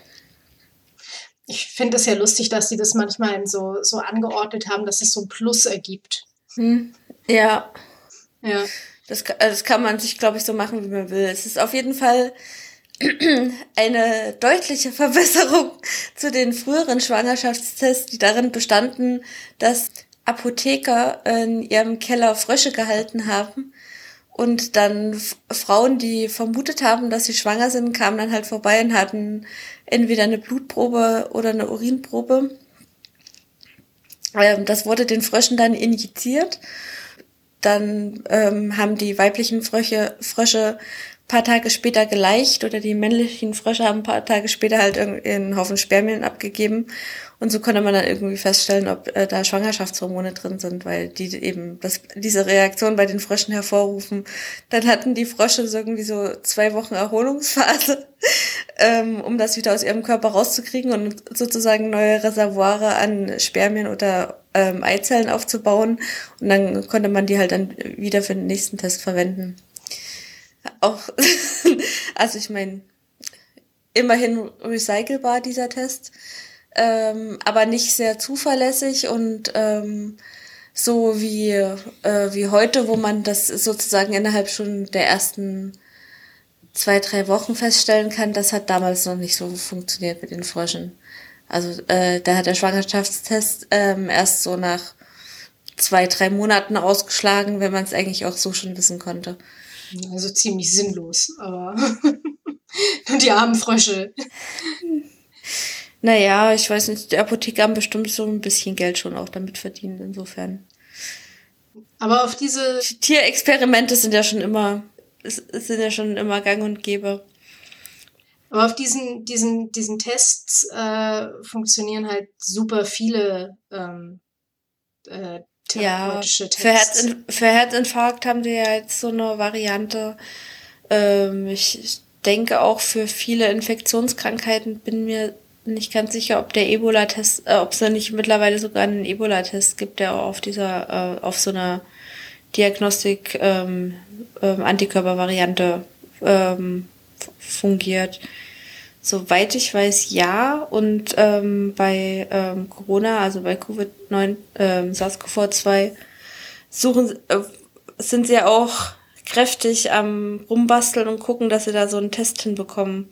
[SPEAKER 2] Ich finde es ja lustig, dass sie das manchmal so, so angeordnet haben, dass es so ein Plus ergibt.
[SPEAKER 3] Hm. Ja.
[SPEAKER 2] Ja.
[SPEAKER 3] Das, das kann man sich, glaube ich, so machen, wie man will. Es ist auf jeden Fall eine deutliche Verbesserung zu den früheren Schwangerschaftstests, die darin bestanden, dass Apotheker in ihrem Keller Frösche gehalten haben und dann Frauen, die vermutet haben, dass sie schwanger sind, kamen dann halt vorbei und hatten entweder eine Blutprobe oder eine Urinprobe. Ähm, das wurde den Fröschen dann injiziert. Dann ähm, haben die weiblichen Frösche, Frösche paar Tage später geleicht oder die männlichen Frösche haben ein paar Tage später halt einen Haufen Spermien abgegeben. Und so konnte man dann irgendwie feststellen, ob äh, da Schwangerschaftshormone drin sind, weil die eben das, diese Reaktion bei den Fröschen hervorrufen. Dann hatten die Frösche so irgendwie so zwei Wochen Erholungsphase, ähm, um das wieder aus ihrem Körper rauszukriegen und sozusagen neue Reservoire an Spermien oder ähm, Eizellen aufzubauen. Und dann konnte man die halt dann wieder für den nächsten Test verwenden auch, also ich meine, immerhin recycelbar dieser Test, ähm, aber nicht sehr zuverlässig und ähm, so wie, äh, wie heute, wo man das sozusagen innerhalb schon der ersten zwei, drei Wochen feststellen kann, das hat damals noch nicht so funktioniert mit den Fröschen. Also äh, da hat der Schwangerschaftstest ähm, erst so nach zwei, drei Monaten ausgeschlagen, wenn man es eigentlich auch so schon wissen konnte.
[SPEAKER 2] Also ziemlich sinnlos, aber die armen Frösche.
[SPEAKER 3] Naja, ich weiß nicht, die Apotheker haben bestimmt so ein bisschen Geld schon auch damit verdient, insofern.
[SPEAKER 2] Aber auf diese.
[SPEAKER 3] Tierexperimente sind ja schon immer, sind ja schon immer gang und gäbe.
[SPEAKER 2] Aber auf diesen, diesen, diesen Tests äh, funktionieren halt super viele ähm, äh,
[SPEAKER 3] therapeutische ja, Tests. Für, Herzinf für Herzinfarkt haben die ja jetzt so eine Variante. Ähm, ich denke auch für viele Infektionskrankheiten bin mir nicht ganz sicher, ob der Ebola-Test, äh, ob es da nicht mittlerweile sogar einen Ebola-Test gibt, der auf dieser, äh, auf so einer Diagnostik ähm, ähm, Antikörpervariante ähm, fungiert. Soweit ich weiß, ja. Und ähm, bei ähm, Corona, also bei Covid-9, ähm, SARS-CoV-2, suchen, äh, sind sie ja auch kräftig am Rumbasteln und gucken, dass sie da so einen Test hinbekommen.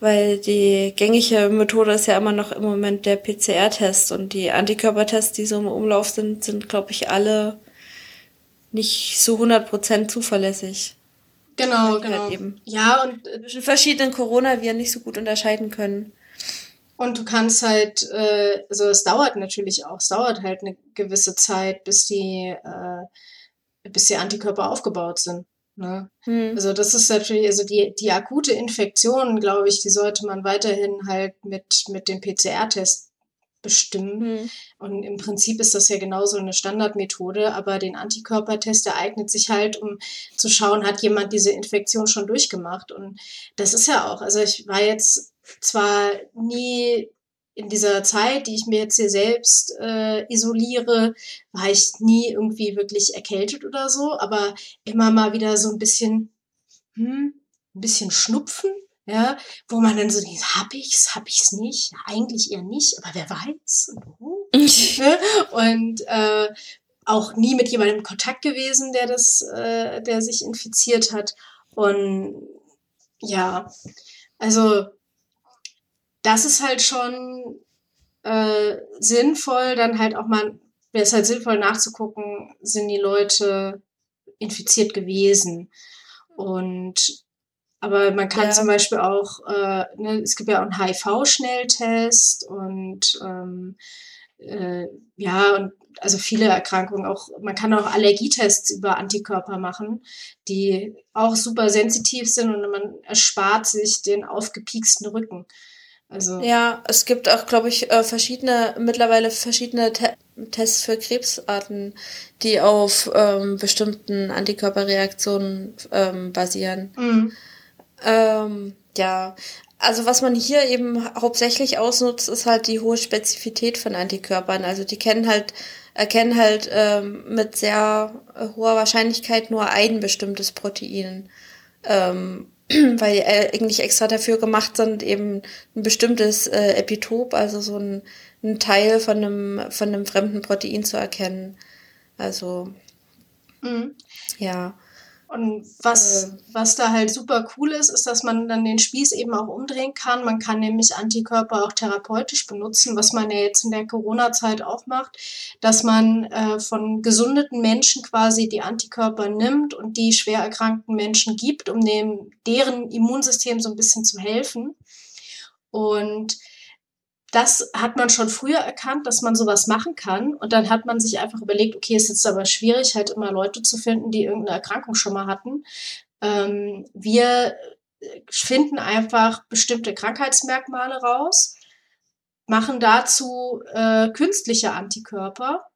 [SPEAKER 3] Weil die gängige Methode ist ja immer noch im Moment der PCR-Test und die Antikörpertests, die so im Umlauf sind, sind, glaube ich, alle nicht so 100% zuverlässig.
[SPEAKER 2] Genau, halt genau. Halt ja, und
[SPEAKER 3] äh, zwischen verschiedenen Coronaviren nicht so gut unterscheiden können.
[SPEAKER 2] Und du kannst halt, äh, also es dauert natürlich auch, es dauert halt eine gewisse Zeit, bis die, äh, bis die Antikörper aufgebaut sind. Ne? Hm. Also das ist natürlich, also die, die akute Infektion, glaube ich, die sollte man weiterhin halt mit, mit dem PCR-Test bestimmen. Mhm. Und im Prinzip ist das ja genauso eine Standardmethode, aber den Antikörpertest, der eignet sich halt, um zu schauen, hat jemand diese Infektion schon durchgemacht. Und das ist ja auch, also ich war jetzt zwar nie in dieser Zeit, die ich mir jetzt hier selbst äh, isoliere, war ich nie irgendwie wirklich erkältet oder so, aber immer mal wieder so ein bisschen, hm, ein bisschen Schnupfen ja, wo man dann so denkt, hab ich's, hab ich's nicht? Ja, eigentlich eher nicht, aber wer weiß. Ne? und äh, auch nie mit jemandem in Kontakt gewesen, der das, äh, der sich infiziert hat. Und ja, also das ist halt schon äh, sinnvoll, dann halt auch mal, wäre es halt sinnvoll nachzugucken, sind die Leute infiziert gewesen. Und aber man kann ja. zum Beispiel auch, äh, ne, es gibt ja auch einen HIV-Schnelltest und ähm, äh, ja, und also viele Erkrankungen auch, man kann auch Allergietests über Antikörper machen, die auch super sensitiv sind und man erspart sich den aufgepieksten Rücken. Also
[SPEAKER 3] ja, es gibt auch, glaube ich, äh, verschiedene, mittlerweile verschiedene Te Tests für Krebsarten, die auf ähm, bestimmten Antikörperreaktionen ähm, basieren. Mhm. Ähm, ja, also was man hier eben hauptsächlich ausnutzt, ist halt die hohe Spezifität von Antikörpern. Also die kennen halt, erkennen halt ähm, mit sehr äh, hoher Wahrscheinlichkeit nur ein bestimmtes Protein. Ähm, weil die eigentlich extra dafür gemacht sind, eben ein bestimmtes äh, Epitop, also so ein, ein Teil von einem, von einem fremden Protein zu erkennen. Also,
[SPEAKER 2] Mhm.
[SPEAKER 3] ja.
[SPEAKER 2] Und was,
[SPEAKER 3] Äh.
[SPEAKER 2] was da halt super cool ist, ist, dass man dann den Spieß eben auch umdrehen kann. Man kann nämlich Antikörper auch therapeutisch benutzen, was man ja jetzt in der Corona-Zeit auch macht, dass man äh, von gesundeten Menschen quasi die Antikörper nimmt und die schwer erkrankten Menschen gibt, um dem, deren Immunsystem so ein bisschen zu helfen. Und das hat man schon früher erkannt, dass man sowas machen kann. Und dann hat man sich einfach überlegt, okay, es ist jetzt aber schwierig, halt immer Leute zu finden, die irgendeine Erkrankung schon mal hatten. Ähm, wir äh, finden einfach bestimmte Krankheitsmerkmale raus, machen dazu äh, künstliche Antikörper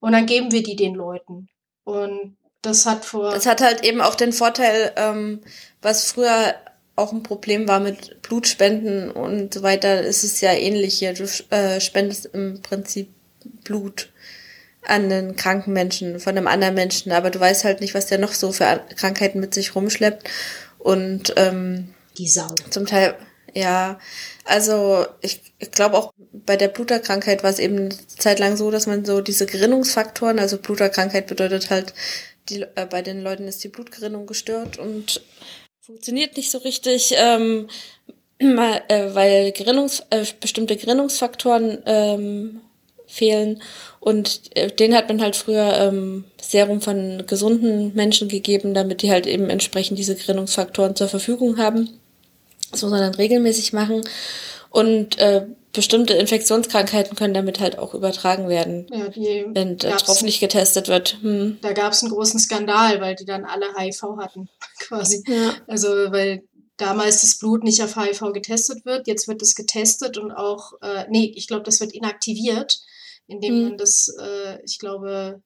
[SPEAKER 2] und dann geben wir die den Leuten. Und das hat vor.
[SPEAKER 3] Das hat halt eben auch den Vorteil, ähm, was früher auch ein Problem war mit Blutspenden und so weiter, ist es ja ähnlich hier. Du äh, spendest im Prinzip Blut an einen kranken Menschen von einem anderen Menschen, aber du weißt halt nicht, was der noch so für An- Krankheiten mit sich rumschleppt. Und ähm,
[SPEAKER 2] die Sau.
[SPEAKER 3] zum Teil, ja, also ich, ich glaube auch bei der Bluterkrankheit war es eben eine Zeit lang so, dass man so diese Gerinnungsfaktoren, also Bluterkrankheit bedeutet halt, die, äh, bei den Leuten ist die Blutgerinnung gestört und funktioniert nicht so richtig, ähm, äh, weil Gerinnungs, äh, bestimmte Gerinnungsfaktoren ähm, fehlen und äh, den hat man halt früher ähm, Serum von gesunden Menschen gegeben, damit die halt eben entsprechend diese Gerinnungsfaktoren zur Verfügung haben. Das muss man dann regelmäßig machen und äh, bestimmte Infektionskrankheiten können damit halt auch übertragen werden,
[SPEAKER 2] Ja, die
[SPEAKER 3] wenn darauf nicht getestet wird. Hm.
[SPEAKER 2] da gab es einen großen Skandal, weil die dann alle HIV hatten, quasi.
[SPEAKER 3] Ja.
[SPEAKER 2] Also, weil damals das Blut nicht auf HIV getestet wird, jetzt wird es getestet und auch, äh, nee, ich glaube, das wird inaktiviert, indem
[SPEAKER 3] Mhm.
[SPEAKER 2] man das, äh, ich glaube,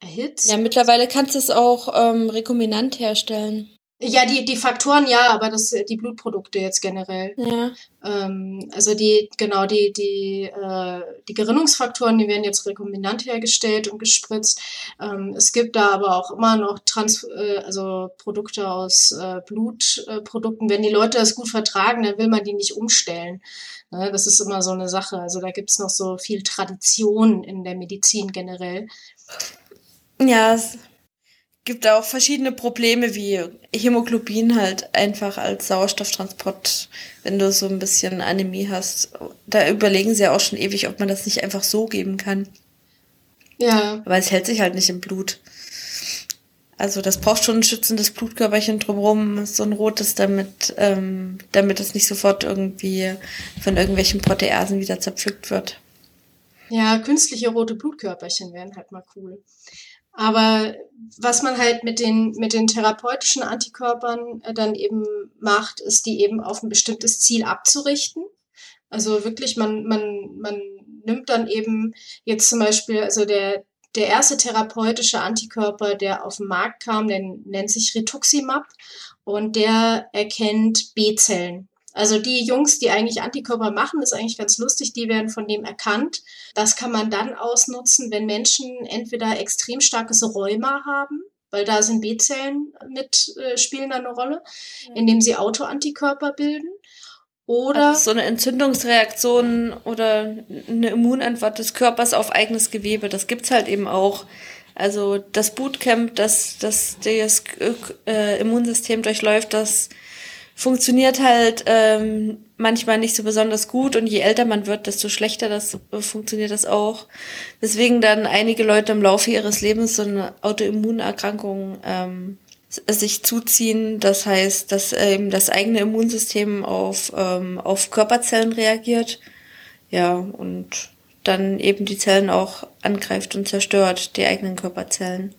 [SPEAKER 2] erhitzt.
[SPEAKER 3] ja, mittlerweile kannst du es auch ähm, rekombinant herstellen.
[SPEAKER 2] Ja, die, die Faktoren ja, aber das, die Blutprodukte jetzt generell.
[SPEAKER 3] Ja.
[SPEAKER 2] Ähm, also die, genau, die, die, äh, die Gerinnungsfaktoren, die werden jetzt rekombinant hergestellt und gespritzt. Ähm, es gibt da aber auch immer noch Trans äh, also Produkte aus äh, Blutprodukten. Wenn die Leute das gut vertragen, dann will man die nicht umstellen. Ne, das ist immer so eine Sache. Also da gibt's noch so viel Tradition in der Medizin generell.
[SPEAKER 3] Ja, es gibt auch verschiedene Probleme wie Hämoglobin halt einfach als Sauerstofftransport, wenn du so ein bisschen Anämie hast. Da überlegen sie ja auch schon ewig, ob man das nicht einfach so geben kann.
[SPEAKER 2] Ja,
[SPEAKER 3] Aber es hält sich halt nicht im Blut. Also das braucht schon ein schützendes Blutkörperchen drumherum, so ein rotes, damit, ähm, damit es nicht sofort irgendwie von irgendwelchen Proteasen wieder zerpflückt wird.
[SPEAKER 2] Ja, künstliche rote Blutkörperchen wären halt mal cool. Aber was man halt mit den, mit den therapeutischen Antikörpern äh, dann eben macht, ist, die eben auf ein bestimmtes Ziel abzurichten. Also wirklich, man, man, man nimmt dann eben jetzt zum Beispiel, also der, der erste therapeutische Antikörper, der auf den Markt kam, der nennt sich Rituximab und der erkennt B-Zellen. Also die Jungs, die eigentlich Antikörper machen, ist eigentlich ganz lustig, die werden von dem erkannt. Das kann man dann ausnutzen, wenn Menschen entweder extrem starkes Rheuma haben, weil da sind B-Zellen mit, äh, spielen da eine Rolle, indem sie Autoantikörper bilden. Oder
[SPEAKER 3] Also so eine Entzündungsreaktion oder eine Immunantwort des Körpers auf eigenes Gewebe, das gibt's halt eben auch. Also das Bootcamp, das, das das äh, Immunsystem durchläuft, das funktioniert halt ähm, manchmal nicht so besonders gut und je älter man wird, desto schlechter das äh, funktioniert das auch. Deswegen dann einige Leute im Laufe ihres Lebens so eine Autoimmunerkrankung ähm, sich zuziehen. Das heißt, dass eben das eigene Immunsystem auf, ähm, auf Körperzellen reagiert. Ja, und dann eben die Zellen auch angreift und zerstört, die eigenen Körperzellen.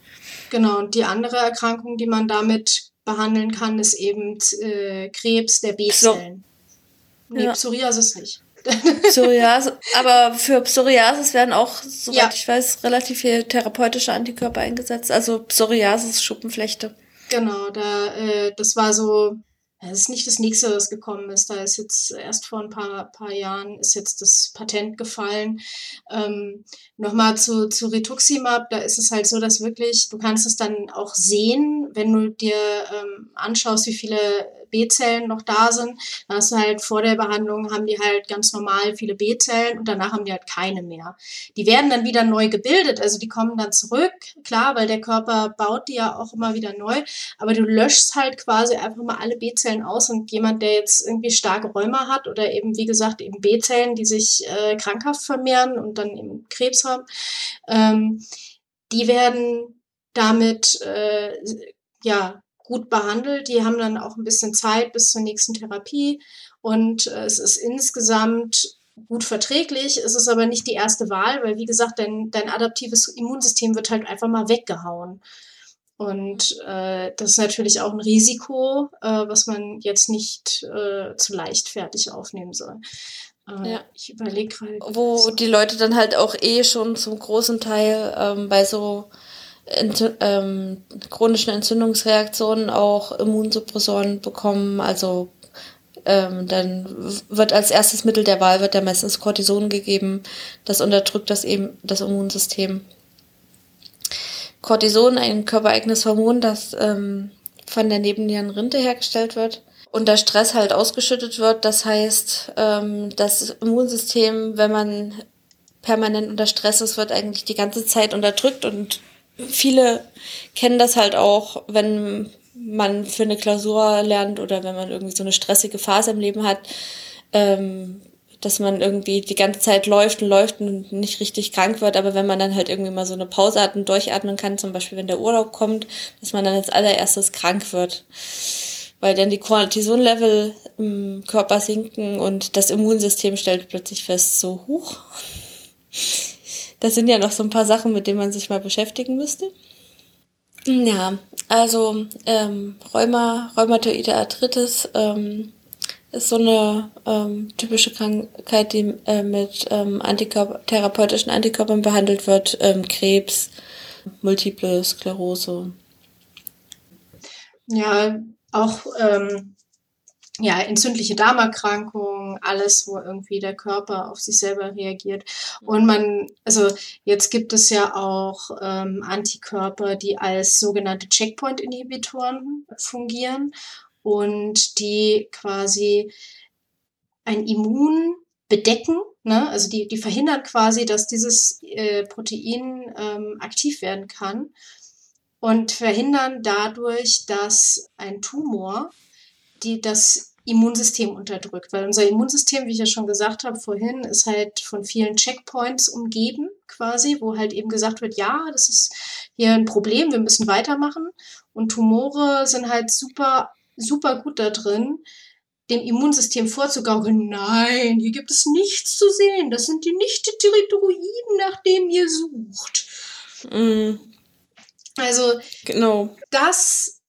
[SPEAKER 2] Genau, und die andere Erkrankung, die man damit behandeln kann, ist eben äh, Krebs der B-Zellen. Nee,
[SPEAKER 3] Ja.
[SPEAKER 2] Psoriasis nicht.
[SPEAKER 3] Psoriasis, aber für Psoriasis werden auch, soweit
[SPEAKER 2] Ja.
[SPEAKER 3] ich weiß, relativ viele therapeutische Antikörper eingesetzt. Also Psoriasis, Schuppenflechte.
[SPEAKER 2] Genau, da, äh, das war so, das ist nicht das nächste, was gekommen ist. Da ist jetzt erst vor ein paar, paar Jahren ist jetzt das Patent gefallen. Ähm, Nochmal zu, zu Rituximab, da ist es halt so, dass wirklich, du kannst es dann auch sehen, wenn du dir ähm, anschaust, wie viele B-Zellen noch da sind. Dann hast halt vor der Behandlung haben die halt ganz normal viele B-Zellen und danach haben die halt keine mehr. Die werden dann wieder neu gebildet, also die kommen dann zurück, klar, weil der Körper baut die ja auch immer wieder neu, aber du löschst halt quasi einfach mal alle B-Zellen aus und jemand, der jetzt irgendwie starke Rheuma hat oder eben, wie gesagt, eben B-Zellen, die sich äh, krankhaft vermehren und dann eben Krebs haben, ähm, die werden damit äh, ja gut behandelt. Die haben dann auch ein bisschen Zeit bis zur nächsten Therapie und äh, es ist insgesamt gut verträglich. Es ist aber nicht die erste Wahl, weil wie gesagt, dein, dein adaptives Immunsystem wird halt einfach mal weggehauen. Und äh, das ist natürlich auch ein Risiko, äh, was man jetzt nicht äh, zu leichtfertig aufnehmen soll. Äh, ja. Ich überlege gerade.
[SPEAKER 3] Wo die Leute dann halt auch eh schon zum großen Teil ähm, bei so Ent ähm, chronischen Entzündungsreaktionen auch Immunsuppressoren bekommen. Also ähm, dann wird als erstes Mittel der Wahl wird der meistens Cortison gegeben. Das unterdrückt das eben das Immunsystem. Cortison, ein körpereigenes Hormon, das ähm, von der Nebennierenrinde hergestellt wird unter Stress halt ausgeschüttet wird. Das heißt, ähm, das Immunsystem, wenn man permanent unter Stress ist, wird eigentlich die ganze Zeit unterdrückt und viele kennen das halt auch, wenn man für eine Klausur lernt oder wenn man irgendwie so eine stressige Phase im Leben hat, ähm, dass man irgendwie die ganze Zeit läuft und läuft und nicht richtig krank wird, aber wenn man dann halt irgendwie mal so eine Pause hat und durchatmen kann, zum Beispiel wenn der Urlaub kommt, dass man dann als allererstes krank wird. Weil dann die Cortisonlevel im Körper sinken und das Immunsystem stellt plötzlich fest, so hoch. Das sind ja noch so ein paar Sachen, mit denen man sich mal beschäftigen müsste. Ja, also ähm, Rheuma, Rheumatoide Arthritis ähm, ist so eine ähm, typische Krankheit, die äh, mit ähm, Antikörper, therapeutischen Antikörpern behandelt wird. Ähm, Krebs, Multiple Sklerose.
[SPEAKER 2] Ja, auch ähm, ja, entzündliche Darmerkrankungen, alles, wo irgendwie der Körper auf sich selber reagiert. Und man, also jetzt gibt es ja auch ähm, Antikörper, die als sogenannte Checkpoint-Inhibitoren fungieren und die quasi ein Immun bedecken, ne? also die, die verhindern quasi, dass dieses äh, Protein ähm, aktiv werden kann und verhindern dadurch, dass ein Tumor die das Immunsystem unterdrückt. Weil unser Immunsystem, wie ich ja schon gesagt habe vorhin, ist halt von vielen Checkpoints umgeben quasi, wo halt eben gesagt wird, ja, das ist hier ein Problem, wir müssen weitermachen. Und Tumore sind halt super, super gut da drin, dem Immunsystem vorzugaukeln, nein, hier gibt es nichts zu sehen, das sind die Nicht-Territoiden, nach denen ihr sucht. Mm. Also, genau. das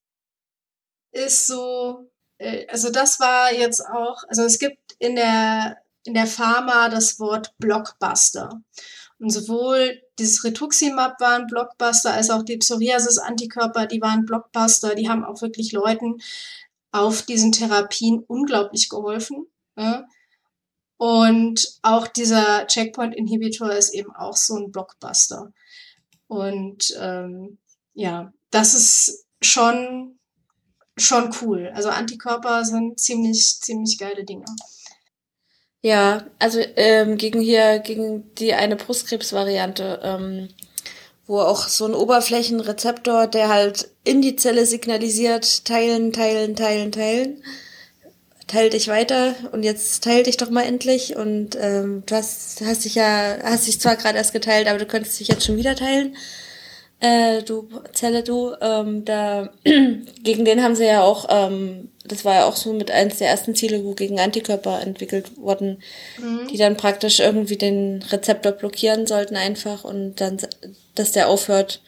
[SPEAKER 2] ist so also das war jetzt auch, also es gibt in der, in der Pharma das Wort Blockbuster. Und sowohl dieses Rituximab war ein Blockbuster, als auch die Psoriasis-Antikörper, die waren Blockbuster. Die haben auch wirklich Leuten auf diesen Therapien unglaublich geholfen. Ja. Und auch dieser Checkpoint-Inhibitor ist eben auch so ein Blockbuster. Und ähm, ja, das ist schon schon cool. Also Antikörper sind ziemlich, ziemlich geile Dinge.
[SPEAKER 3] Ja, also ähm, gegen hier, gegen die eine Brustkrebsvariante, ähm, wo auch so ein Oberflächenrezeptor, der halt in die Zelle signalisiert, teilen, teilen, teilen, teilen, teil dich weiter und jetzt teil dich doch mal endlich und ähm, du hast, hast dich ja, hast dich zwar gerade erst geteilt, aber du könntest dich jetzt schon wieder teilen äh, du Zelle, du, ähm, da gegen den haben sie ja auch, ähm, das war ja auch so mit eins der ersten Ziele, wo gegen Antikörper entwickelt wurden, mhm. die dann praktisch irgendwie den Rezeptor blockieren sollten einfach und dann, dass der aufhört,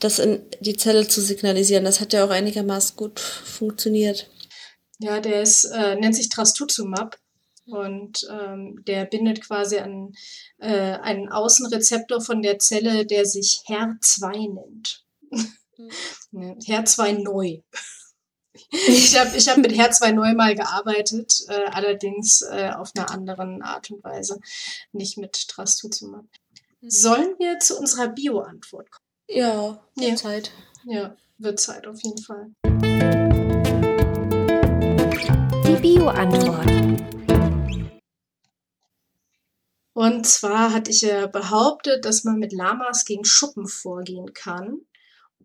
[SPEAKER 3] das in die Zelle zu signalisieren. Das hat ja auch einigermaßen gut funktioniert.
[SPEAKER 2] Ja, der ist, äh, nennt sich Trastuzumab. Und ähm, der bindet quasi an äh, einen Außenrezeptor von der Zelle, der sich HER2 nennt. Mhm. HER2 neu. Ich habe ich hab mit H2 mal gearbeitet, äh, allerdings äh, auf einer anderen Art und Weise, nicht mit Trastuzumab. Sollen wir zu unserer Bio-Antwort kommen?
[SPEAKER 3] Ja,
[SPEAKER 2] Ja.
[SPEAKER 3] Zeit.
[SPEAKER 2] Ja, wird Zeit auf jeden Fall.
[SPEAKER 1] Die Bio-Antwort.
[SPEAKER 2] Und zwar hatte ich ja behauptet, dass man mit Lamas gegen Schuppen vorgehen kann.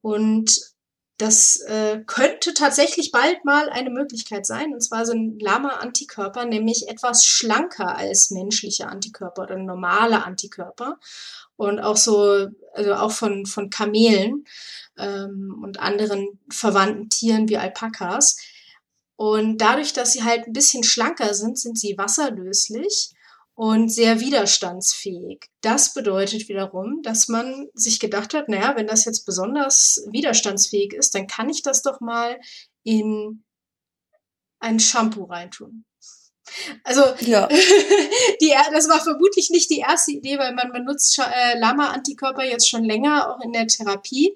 [SPEAKER 2] Und das äh, könnte tatsächlich bald mal eine Möglichkeit sein. Und zwar sind Lama-Antikörper nämlich etwas schlanker als menschliche Antikörper oder normale Antikörper. Und auch so, also auch von, von Kamelen ähm, und anderen verwandten Tieren wie Alpakas. Und dadurch, dass sie halt ein bisschen schlanker sind, sind sie wasserlöslich und sehr widerstandsfähig. Das bedeutet wiederum, dass man sich gedacht hat, naja, wenn das jetzt besonders widerstandsfähig ist, dann kann ich das doch mal in ein Shampoo reintun. Also
[SPEAKER 3] Ja.
[SPEAKER 2] die, das war vermutlich nicht die erste Idee, weil man benutzt äh, Lama-Antikörper jetzt schon länger, auch in der Therapie,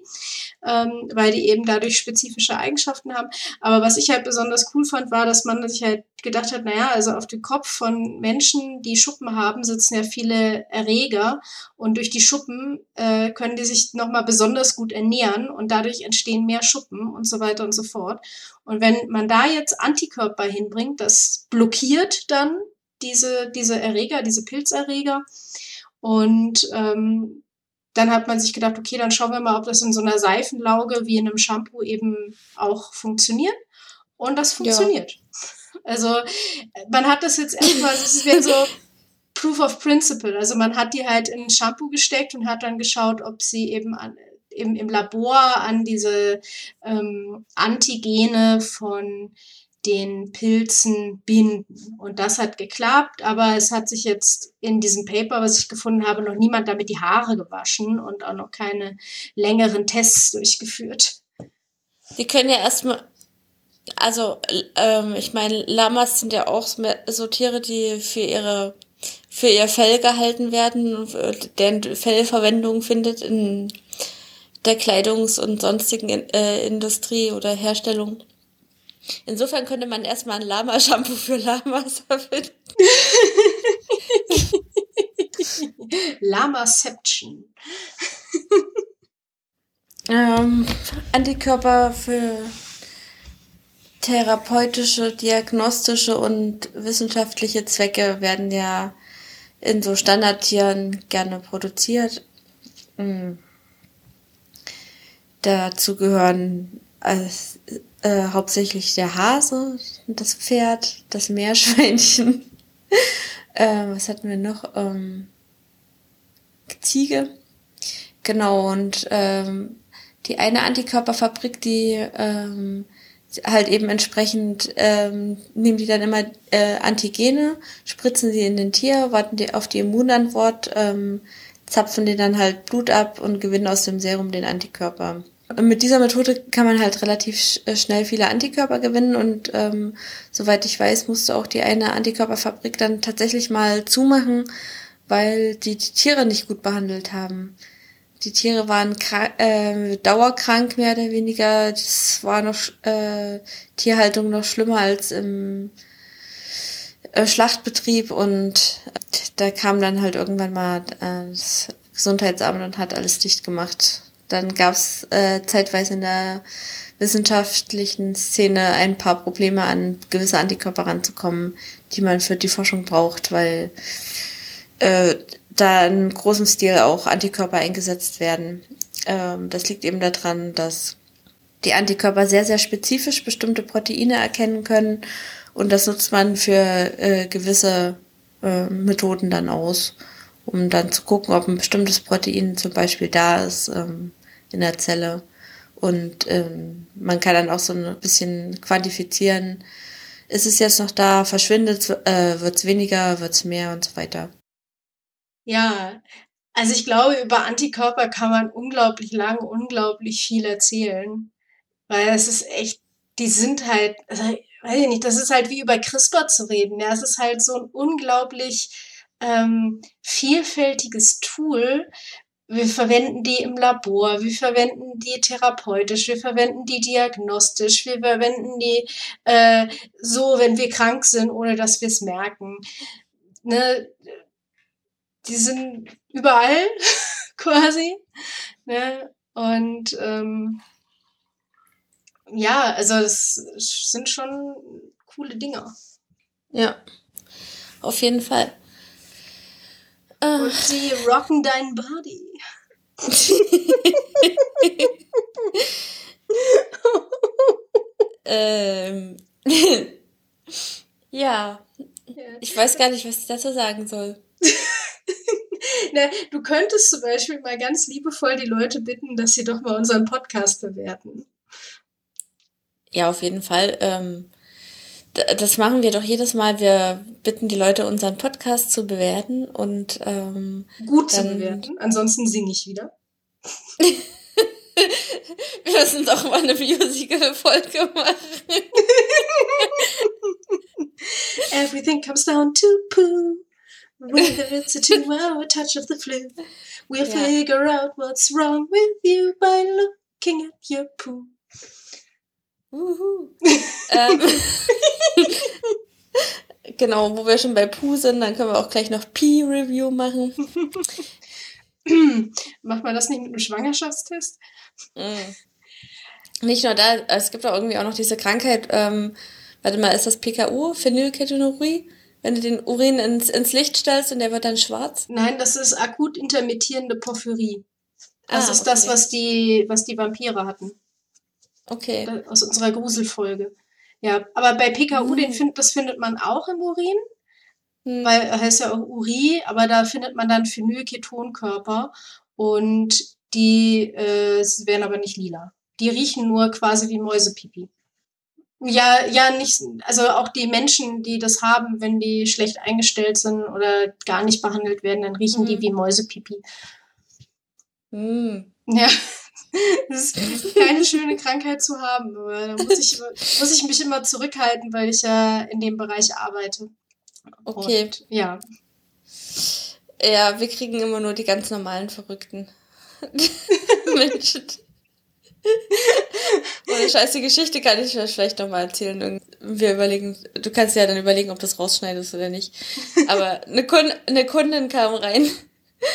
[SPEAKER 2] ähm, weil die eben dadurch spezifische Eigenschaften haben. Aber was ich halt besonders cool fand, war, dass man sich halt gedacht hat, naja, also auf dem Kopf von Menschen, die Schuppen haben, sitzen ja viele Erreger und durch die Schuppen äh, können die sich nochmal besonders gut ernähren und dadurch entstehen mehr Schuppen und so weiter und so fort. Und wenn man da jetzt Antikörper hinbringt, das blockiert dann diese, diese Erreger, diese Pilzerreger. Und ähm, dann hat man sich gedacht, okay, dann schauen wir mal, ob das in so einer Seifenlauge wie in einem Shampoo eben auch funktioniert. Und das funktioniert. Also man hat das jetzt erstmal, es wäre so Proof of Principle. Also man hat die halt in ein Shampoo gesteckt und hat dann geschaut, ob sie eben an, im, im Labor an diese ähm, Antigene von den Pilzen binden. Und das hat geklappt, aber es hat sich jetzt in diesem Paper, was ich gefunden habe, noch niemand damit die Haare gewaschen und auch noch keine längeren Tests durchgeführt.
[SPEAKER 3] Die können ja erstmal, also ähm, ich meine, Lamas sind ja auch so Tiere, die für ihre für ihr Fell gehalten werden, deren Fell Verwendung findet in der Kleidungs- und sonstigen äh, Industrie oder Herstellung. Insofern könnte man erstmal ein Lama-Shampoo für Lamas erfinden.
[SPEAKER 2] Lamaception.
[SPEAKER 3] Ähm, Antikörper für therapeutische, diagnostische und wissenschaftliche Zwecke werden ja in so Standardtieren gerne produziert. Mm. Dazu gehören als, äh, hauptsächlich der Hase, das Pferd, das Meerschweinchen. äh, was hatten wir noch? Ähm, Ziege. Genau, und ähm, die eine Antikörperfabrik, die ähm, halt eben entsprechend ähm, nehmen die dann immer äh, Antigene, spritzen sie in den Tier, warten die auf die Immunantwort, ähm, zapfen die dann halt Blut ab und gewinnen aus dem Serum den Antikörper. Mit dieser Methode kann man halt relativ äh, schnell viele Antikörper gewinnen und ähm, soweit ich weiß, musste auch die eine Antikörperfabrik dann tatsächlich mal zumachen, weil die die Tiere nicht gut behandelt haben. Die Tiere waren äh, dauerkrank, mehr oder weniger. Das war noch äh, Tierhaltung noch schlimmer als im äh, Schlachtbetrieb und da kam dann halt irgendwann mal äh, das Gesundheitsamt und hat alles dicht gemacht. Dann gab's äh, zeitweise in der wissenschaftlichen Szene ein paar Probleme an gewisse Antikörper ranzukommen, die man für die Forschung braucht, weil äh, da in großem Stil auch Antikörper eingesetzt werden. Ähm, das liegt eben daran, dass die Antikörper sehr, sehr spezifisch bestimmte Proteine erkennen können und das nutzt man für äh, gewisse äh, Methoden dann aus, um dann zu gucken, ob ein bestimmtes Protein zum Beispiel da ist ähm, in der Zelle. Und ähm, man kann dann auch so ein bisschen quantifizieren, ist es jetzt noch da, verschwindet, äh, wird es weniger, wird es mehr und so weiter.
[SPEAKER 2] Ja, also ich glaube, über Antikörper kann man unglaublich lang, unglaublich viel erzählen. Weil es ist echt, die sind halt, also, weiß ich nicht, das ist halt wie über CRISPR zu reden. Ja, es ist halt so ein unglaublich ähm, vielfältiges Tool, wir verwenden die im Labor, wir verwenden die therapeutisch, wir verwenden die diagnostisch, wir verwenden die äh, so, wenn wir krank sind, ohne dass wir es merken. Ne? Die sind überall quasi. Ne? Und ähm, ja, also das sind schon coole Dinger.
[SPEAKER 3] Ja, auf jeden Fall.
[SPEAKER 2] Und sie rocken dein Body.
[SPEAKER 3] Ähm, ja. Ich weiß gar nicht, was ich dazu sagen soll.
[SPEAKER 2] Na, du könntest zum Beispiel mal ganz liebevoll die Leute bitten, dass sie doch mal unseren Podcast bewerten.
[SPEAKER 3] Ja, auf jeden Fall. Ähm, das machen wir doch jedes Mal. Wir bitten die Leute, unseren Podcast zu bewerten und ähm,
[SPEAKER 2] gut zu bewerten. Ansonsten singe ich wieder.
[SPEAKER 3] wir müssen doch mal eine Musical-Folge machen.
[SPEAKER 2] Everything comes down to poo. Whether it's a a touch of the flu, we'll yeah. figure out what's wrong with you by looking at your poo.
[SPEAKER 3] ähm, genau, wo wir schon bei Poo sind, dann können wir auch gleich noch P-Review machen.
[SPEAKER 2] Macht man das nicht mit einem Schwangerschaftstest?
[SPEAKER 3] Mm. Nicht nur da, es gibt auch irgendwie auch noch diese Krankheit, ähm, warte mal, ist das PKU, Phenylketonurie? Wenn du den Urin ins, ins Licht stellst und der wird dann schwarz?
[SPEAKER 2] Nein, das ist akut intermittierende Porphyrie. Das ah, ist okay. das, was die, was die Vampire hatten. Okay. Aus unserer Gruselfolge. Ja, aber bei PKU, mhm. den find, das findet man auch im Urin. Mhm. Weil heißt ja auch Uri, aber da findet man dann Phenylketonkörper und die äh, werden aber nicht lila. Die riechen nur quasi wie Mäusepipi. Ja, ja, nicht, also auch die Menschen, die das haben, wenn die schlecht eingestellt sind oder gar nicht behandelt werden, dann riechen mhm. die wie Mäusepipi. Mhm. Ja, das ist keine schöne Krankheit zu haben, da muss ich, muss ich mich immer zurückhalten, weil ich ja in dem Bereich arbeite. Okay. Und, ja.
[SPEAKER 3] Ja, wir kriegen immer nur die ganz normalen Verrückten. Menschen. Ohne scheiße Geschichte kann ich vielleicht nochmal erzählen. Wir überlegen, du kannst ja dann überlegen, ob du das rausschneidest oder nicht. Aber eine, Kund eine Kundin kam rein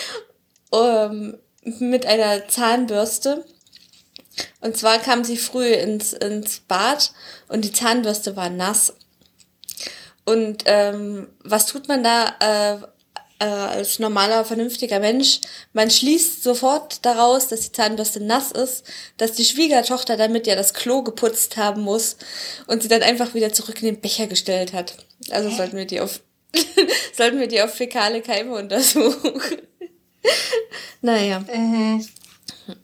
[SPEAKER 3] um, mit einer Zahnbürste. Und zwar kam sie früh ins, ins Bad und die Zahnbürste war nass. Und ähm, was tut man da äh, äh, als normaler, vernünftiger Mensch? Man schließt sofort daraus, dass die Zahnbürste nass ist, dass die Schwiegertochter damit ja das Klo geputzt haben muss und sie dann einfach wieder zurück in den Becher gestellt hat. Also sollten wir die auf sollten wir die auf fäkale Keime untersuchen. naja. Äh.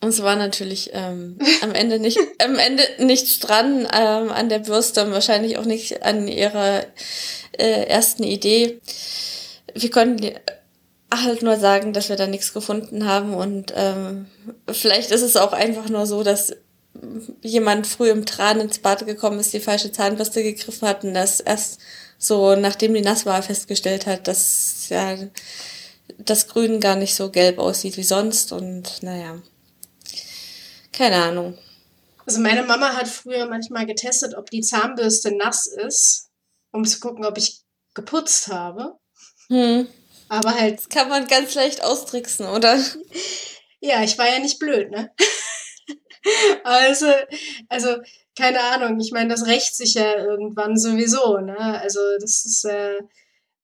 [SPEAKER 3] Und es war natürlich ähm, am Ende nicht, am Ende nichts dran ähm, an der Bürste und wahrscheinlich auch nicht an ihrer äh, ersten Idee. Wir konnten halt nur sagen, dass wir da nichts gefunden haben und ähm, vielleicht ist es auch einfach nur so, dass jemand früh im Tran ins Bad gekommen ist, die falsche Zahnbürste gegriffen hat und das erst so, nachdem die nass war, festgestellt hat, dass ja das Grün gar nicht so gelb aussieht wie sonst und naja. Keine Ahnung.
[SPEAKER 2] Also meine Mama hat früher manchmal getestet, ob die Zahnbürste nass ist, um zu gucken, ob ich geputzt habe. Hm.
[SPEAKER 3] Aber halt. Das kann man ganz leicht austricksen, oder?
[SPEAKER 2] Ja, ich war ja nicht blöd, ne? also, also, keine Ahnung. Ich meine, das rächt sich ja irgendwann sowieso, ne? Also, das ist äh,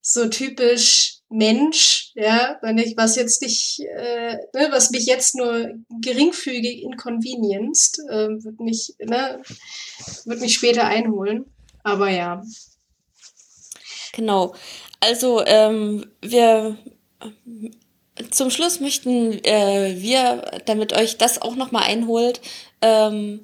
[SPEAKER 2] so typisch Mensch, ja, wenn ich was jetzt nicht, äh, ne, was mich jetzt nur geringfügig inconvenienced, äh, wird mich, ne, wird mich später einholen. Aber ja.
[SPEAKER 3] Genau. Also ähm, wir zum Schluss möchten äh, wir, damit euch das auch nochmal einholt, ähm,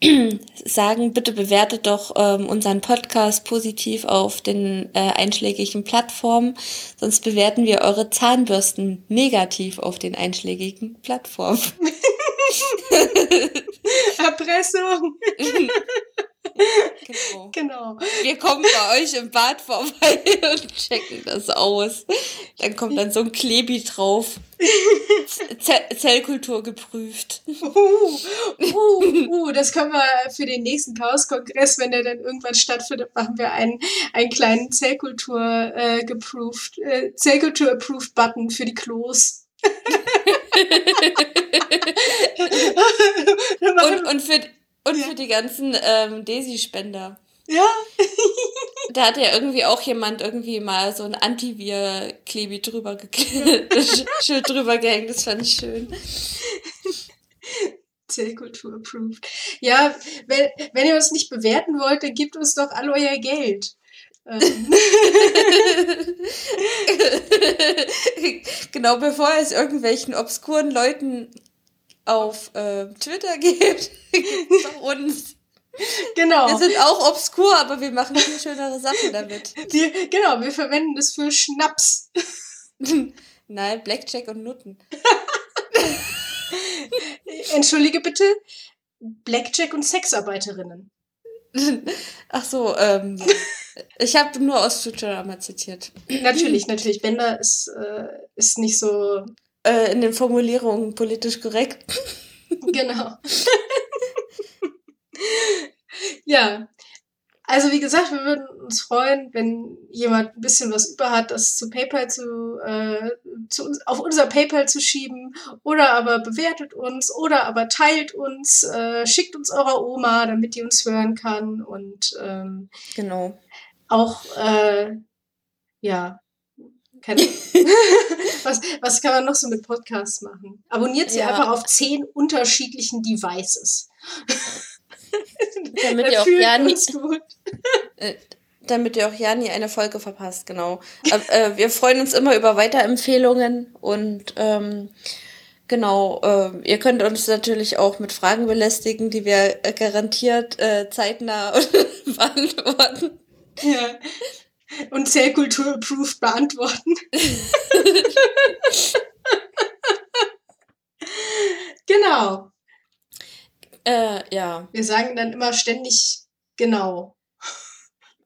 [SPEAKER 3] sagen, bitte bewertet doch ähm, unseren Podcast positiv auf den äh, einschlägigen Plattformen, sonst bewerten wir eure Zahnbürsten negativ auf den einschlägigen Plattformen.
[SPEAKER 2] Erpressung. genau. Genau.
[SPEAKER 3] Wir kommen bei euch im Bad vorbei und checken das aus. Dann kommt dann so ein Klebi drauf. Z Zellkultur geprüft.
[SPEAKER 2] Uh, uh, uh, das können wir für den nächsten Chaos-Kongress, wenn der dann irgendwann stattfindet, machen wir einen, einen kleinen Zellkultur äh, geproved, äh, Zellkultur-approved Button für die Klos.
[SPEAKER 3] und, und, für, und ja. für die ganzen ähm, Desi-Spender.
[SPEAKER 2] Ja.
[SPEAKER 3] da hat ja irgendwie auch jemand irgendwie mal so ein Antivir-Klebi drüber Schild drüber gehängt. Das fand ich schön.
[SPEAKER 2] Zellkultur approved. Ja, wenn, wenn ihr uns nicht bewerten wollt, dann gebt uns doch all euer Geld. Ähm.
[SPEAKER 3] genau, bevor es irgendwelchen obskuren Leuten auf äh, Twitter gibt, gibt's doch uns.
[SPEAKER 2] Genau.
[SPEAKER 3] Wir sind auch obskur, aber wir machen viel schönere Sachen damit.
[SPEAKER 2] Die, genau, wir verwenden das für Schnaps.
[SPEAKER 3] Nein, Blackjack und Nutten.
[SPEAKER 2] Entschuldige bitte, Blackjack und Sexarbeiterinnen.
[SPEAKER 3] Ach so, ähm, ich habe nur aus Futurama zitiert.
[SPEAKER 2] Natürlich, natürlich. Bender ist, äh, ist nicht so.
[SPEAKER 3] Äh, in den Formulierungen politisch korrekt.
[SPEAKER 2] genau. ja. Also wie gesagt, wir würden uns freuen, wenn jemand ein bisschen was über hat, das zu PayPal zu, äh, zu uns, auf unser PayPal zu schieben oder aber bewertet uns oder aber teilt uns, äh, schickt uns eurer Oma, damit die uns hören kann und ähm,
[SPEAKER 3] genau.
[SPEAKER 2] Auch äh, ja, keine, was, was kann man noch so mit Podcasts machen? Abonniert sie ja. einfach auf zehn unterschiedlichen Devices.
[SPEAKER 3] damit ihr auch ja nie, äh, damit ihr auch ja nie eine Folge verpasst, genau. äh, wir freuen uns immer über Weiterempfehlungen und ähm, genau, äh, ihr könnt uns natürlich auch mit Fragen belästigen, die wir äh, garantiert äh, zeitnah beantworten.
[SPEAKER 2] Ja. Und Zellkultur-approved beantworten. genau.
[SPEAKER 3] Äh, ja.
[SPEAKER 2] Wir sagen dann immer ständig genau.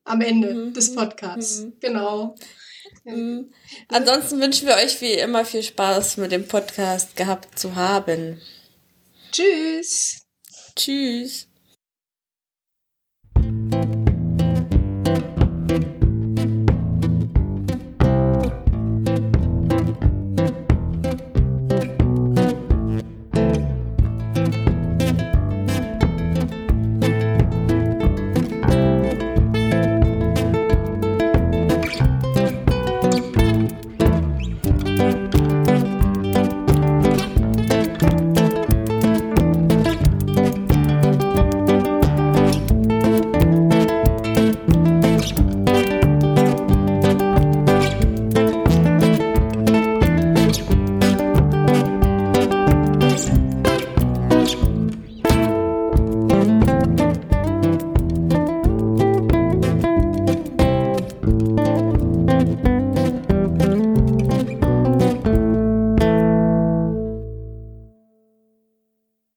[SPEAKER 2] Am Ende mhm. des Podcasts. Mhm. Genau.
[SPEAKER 3] Mhm. Ansonsten wünschen wir euch wie immer viel Spaß mit dem Podcast gehabt zu haben.
[SPEAKER 2] Tschüss.
[SPEAKER 3] Tschüss.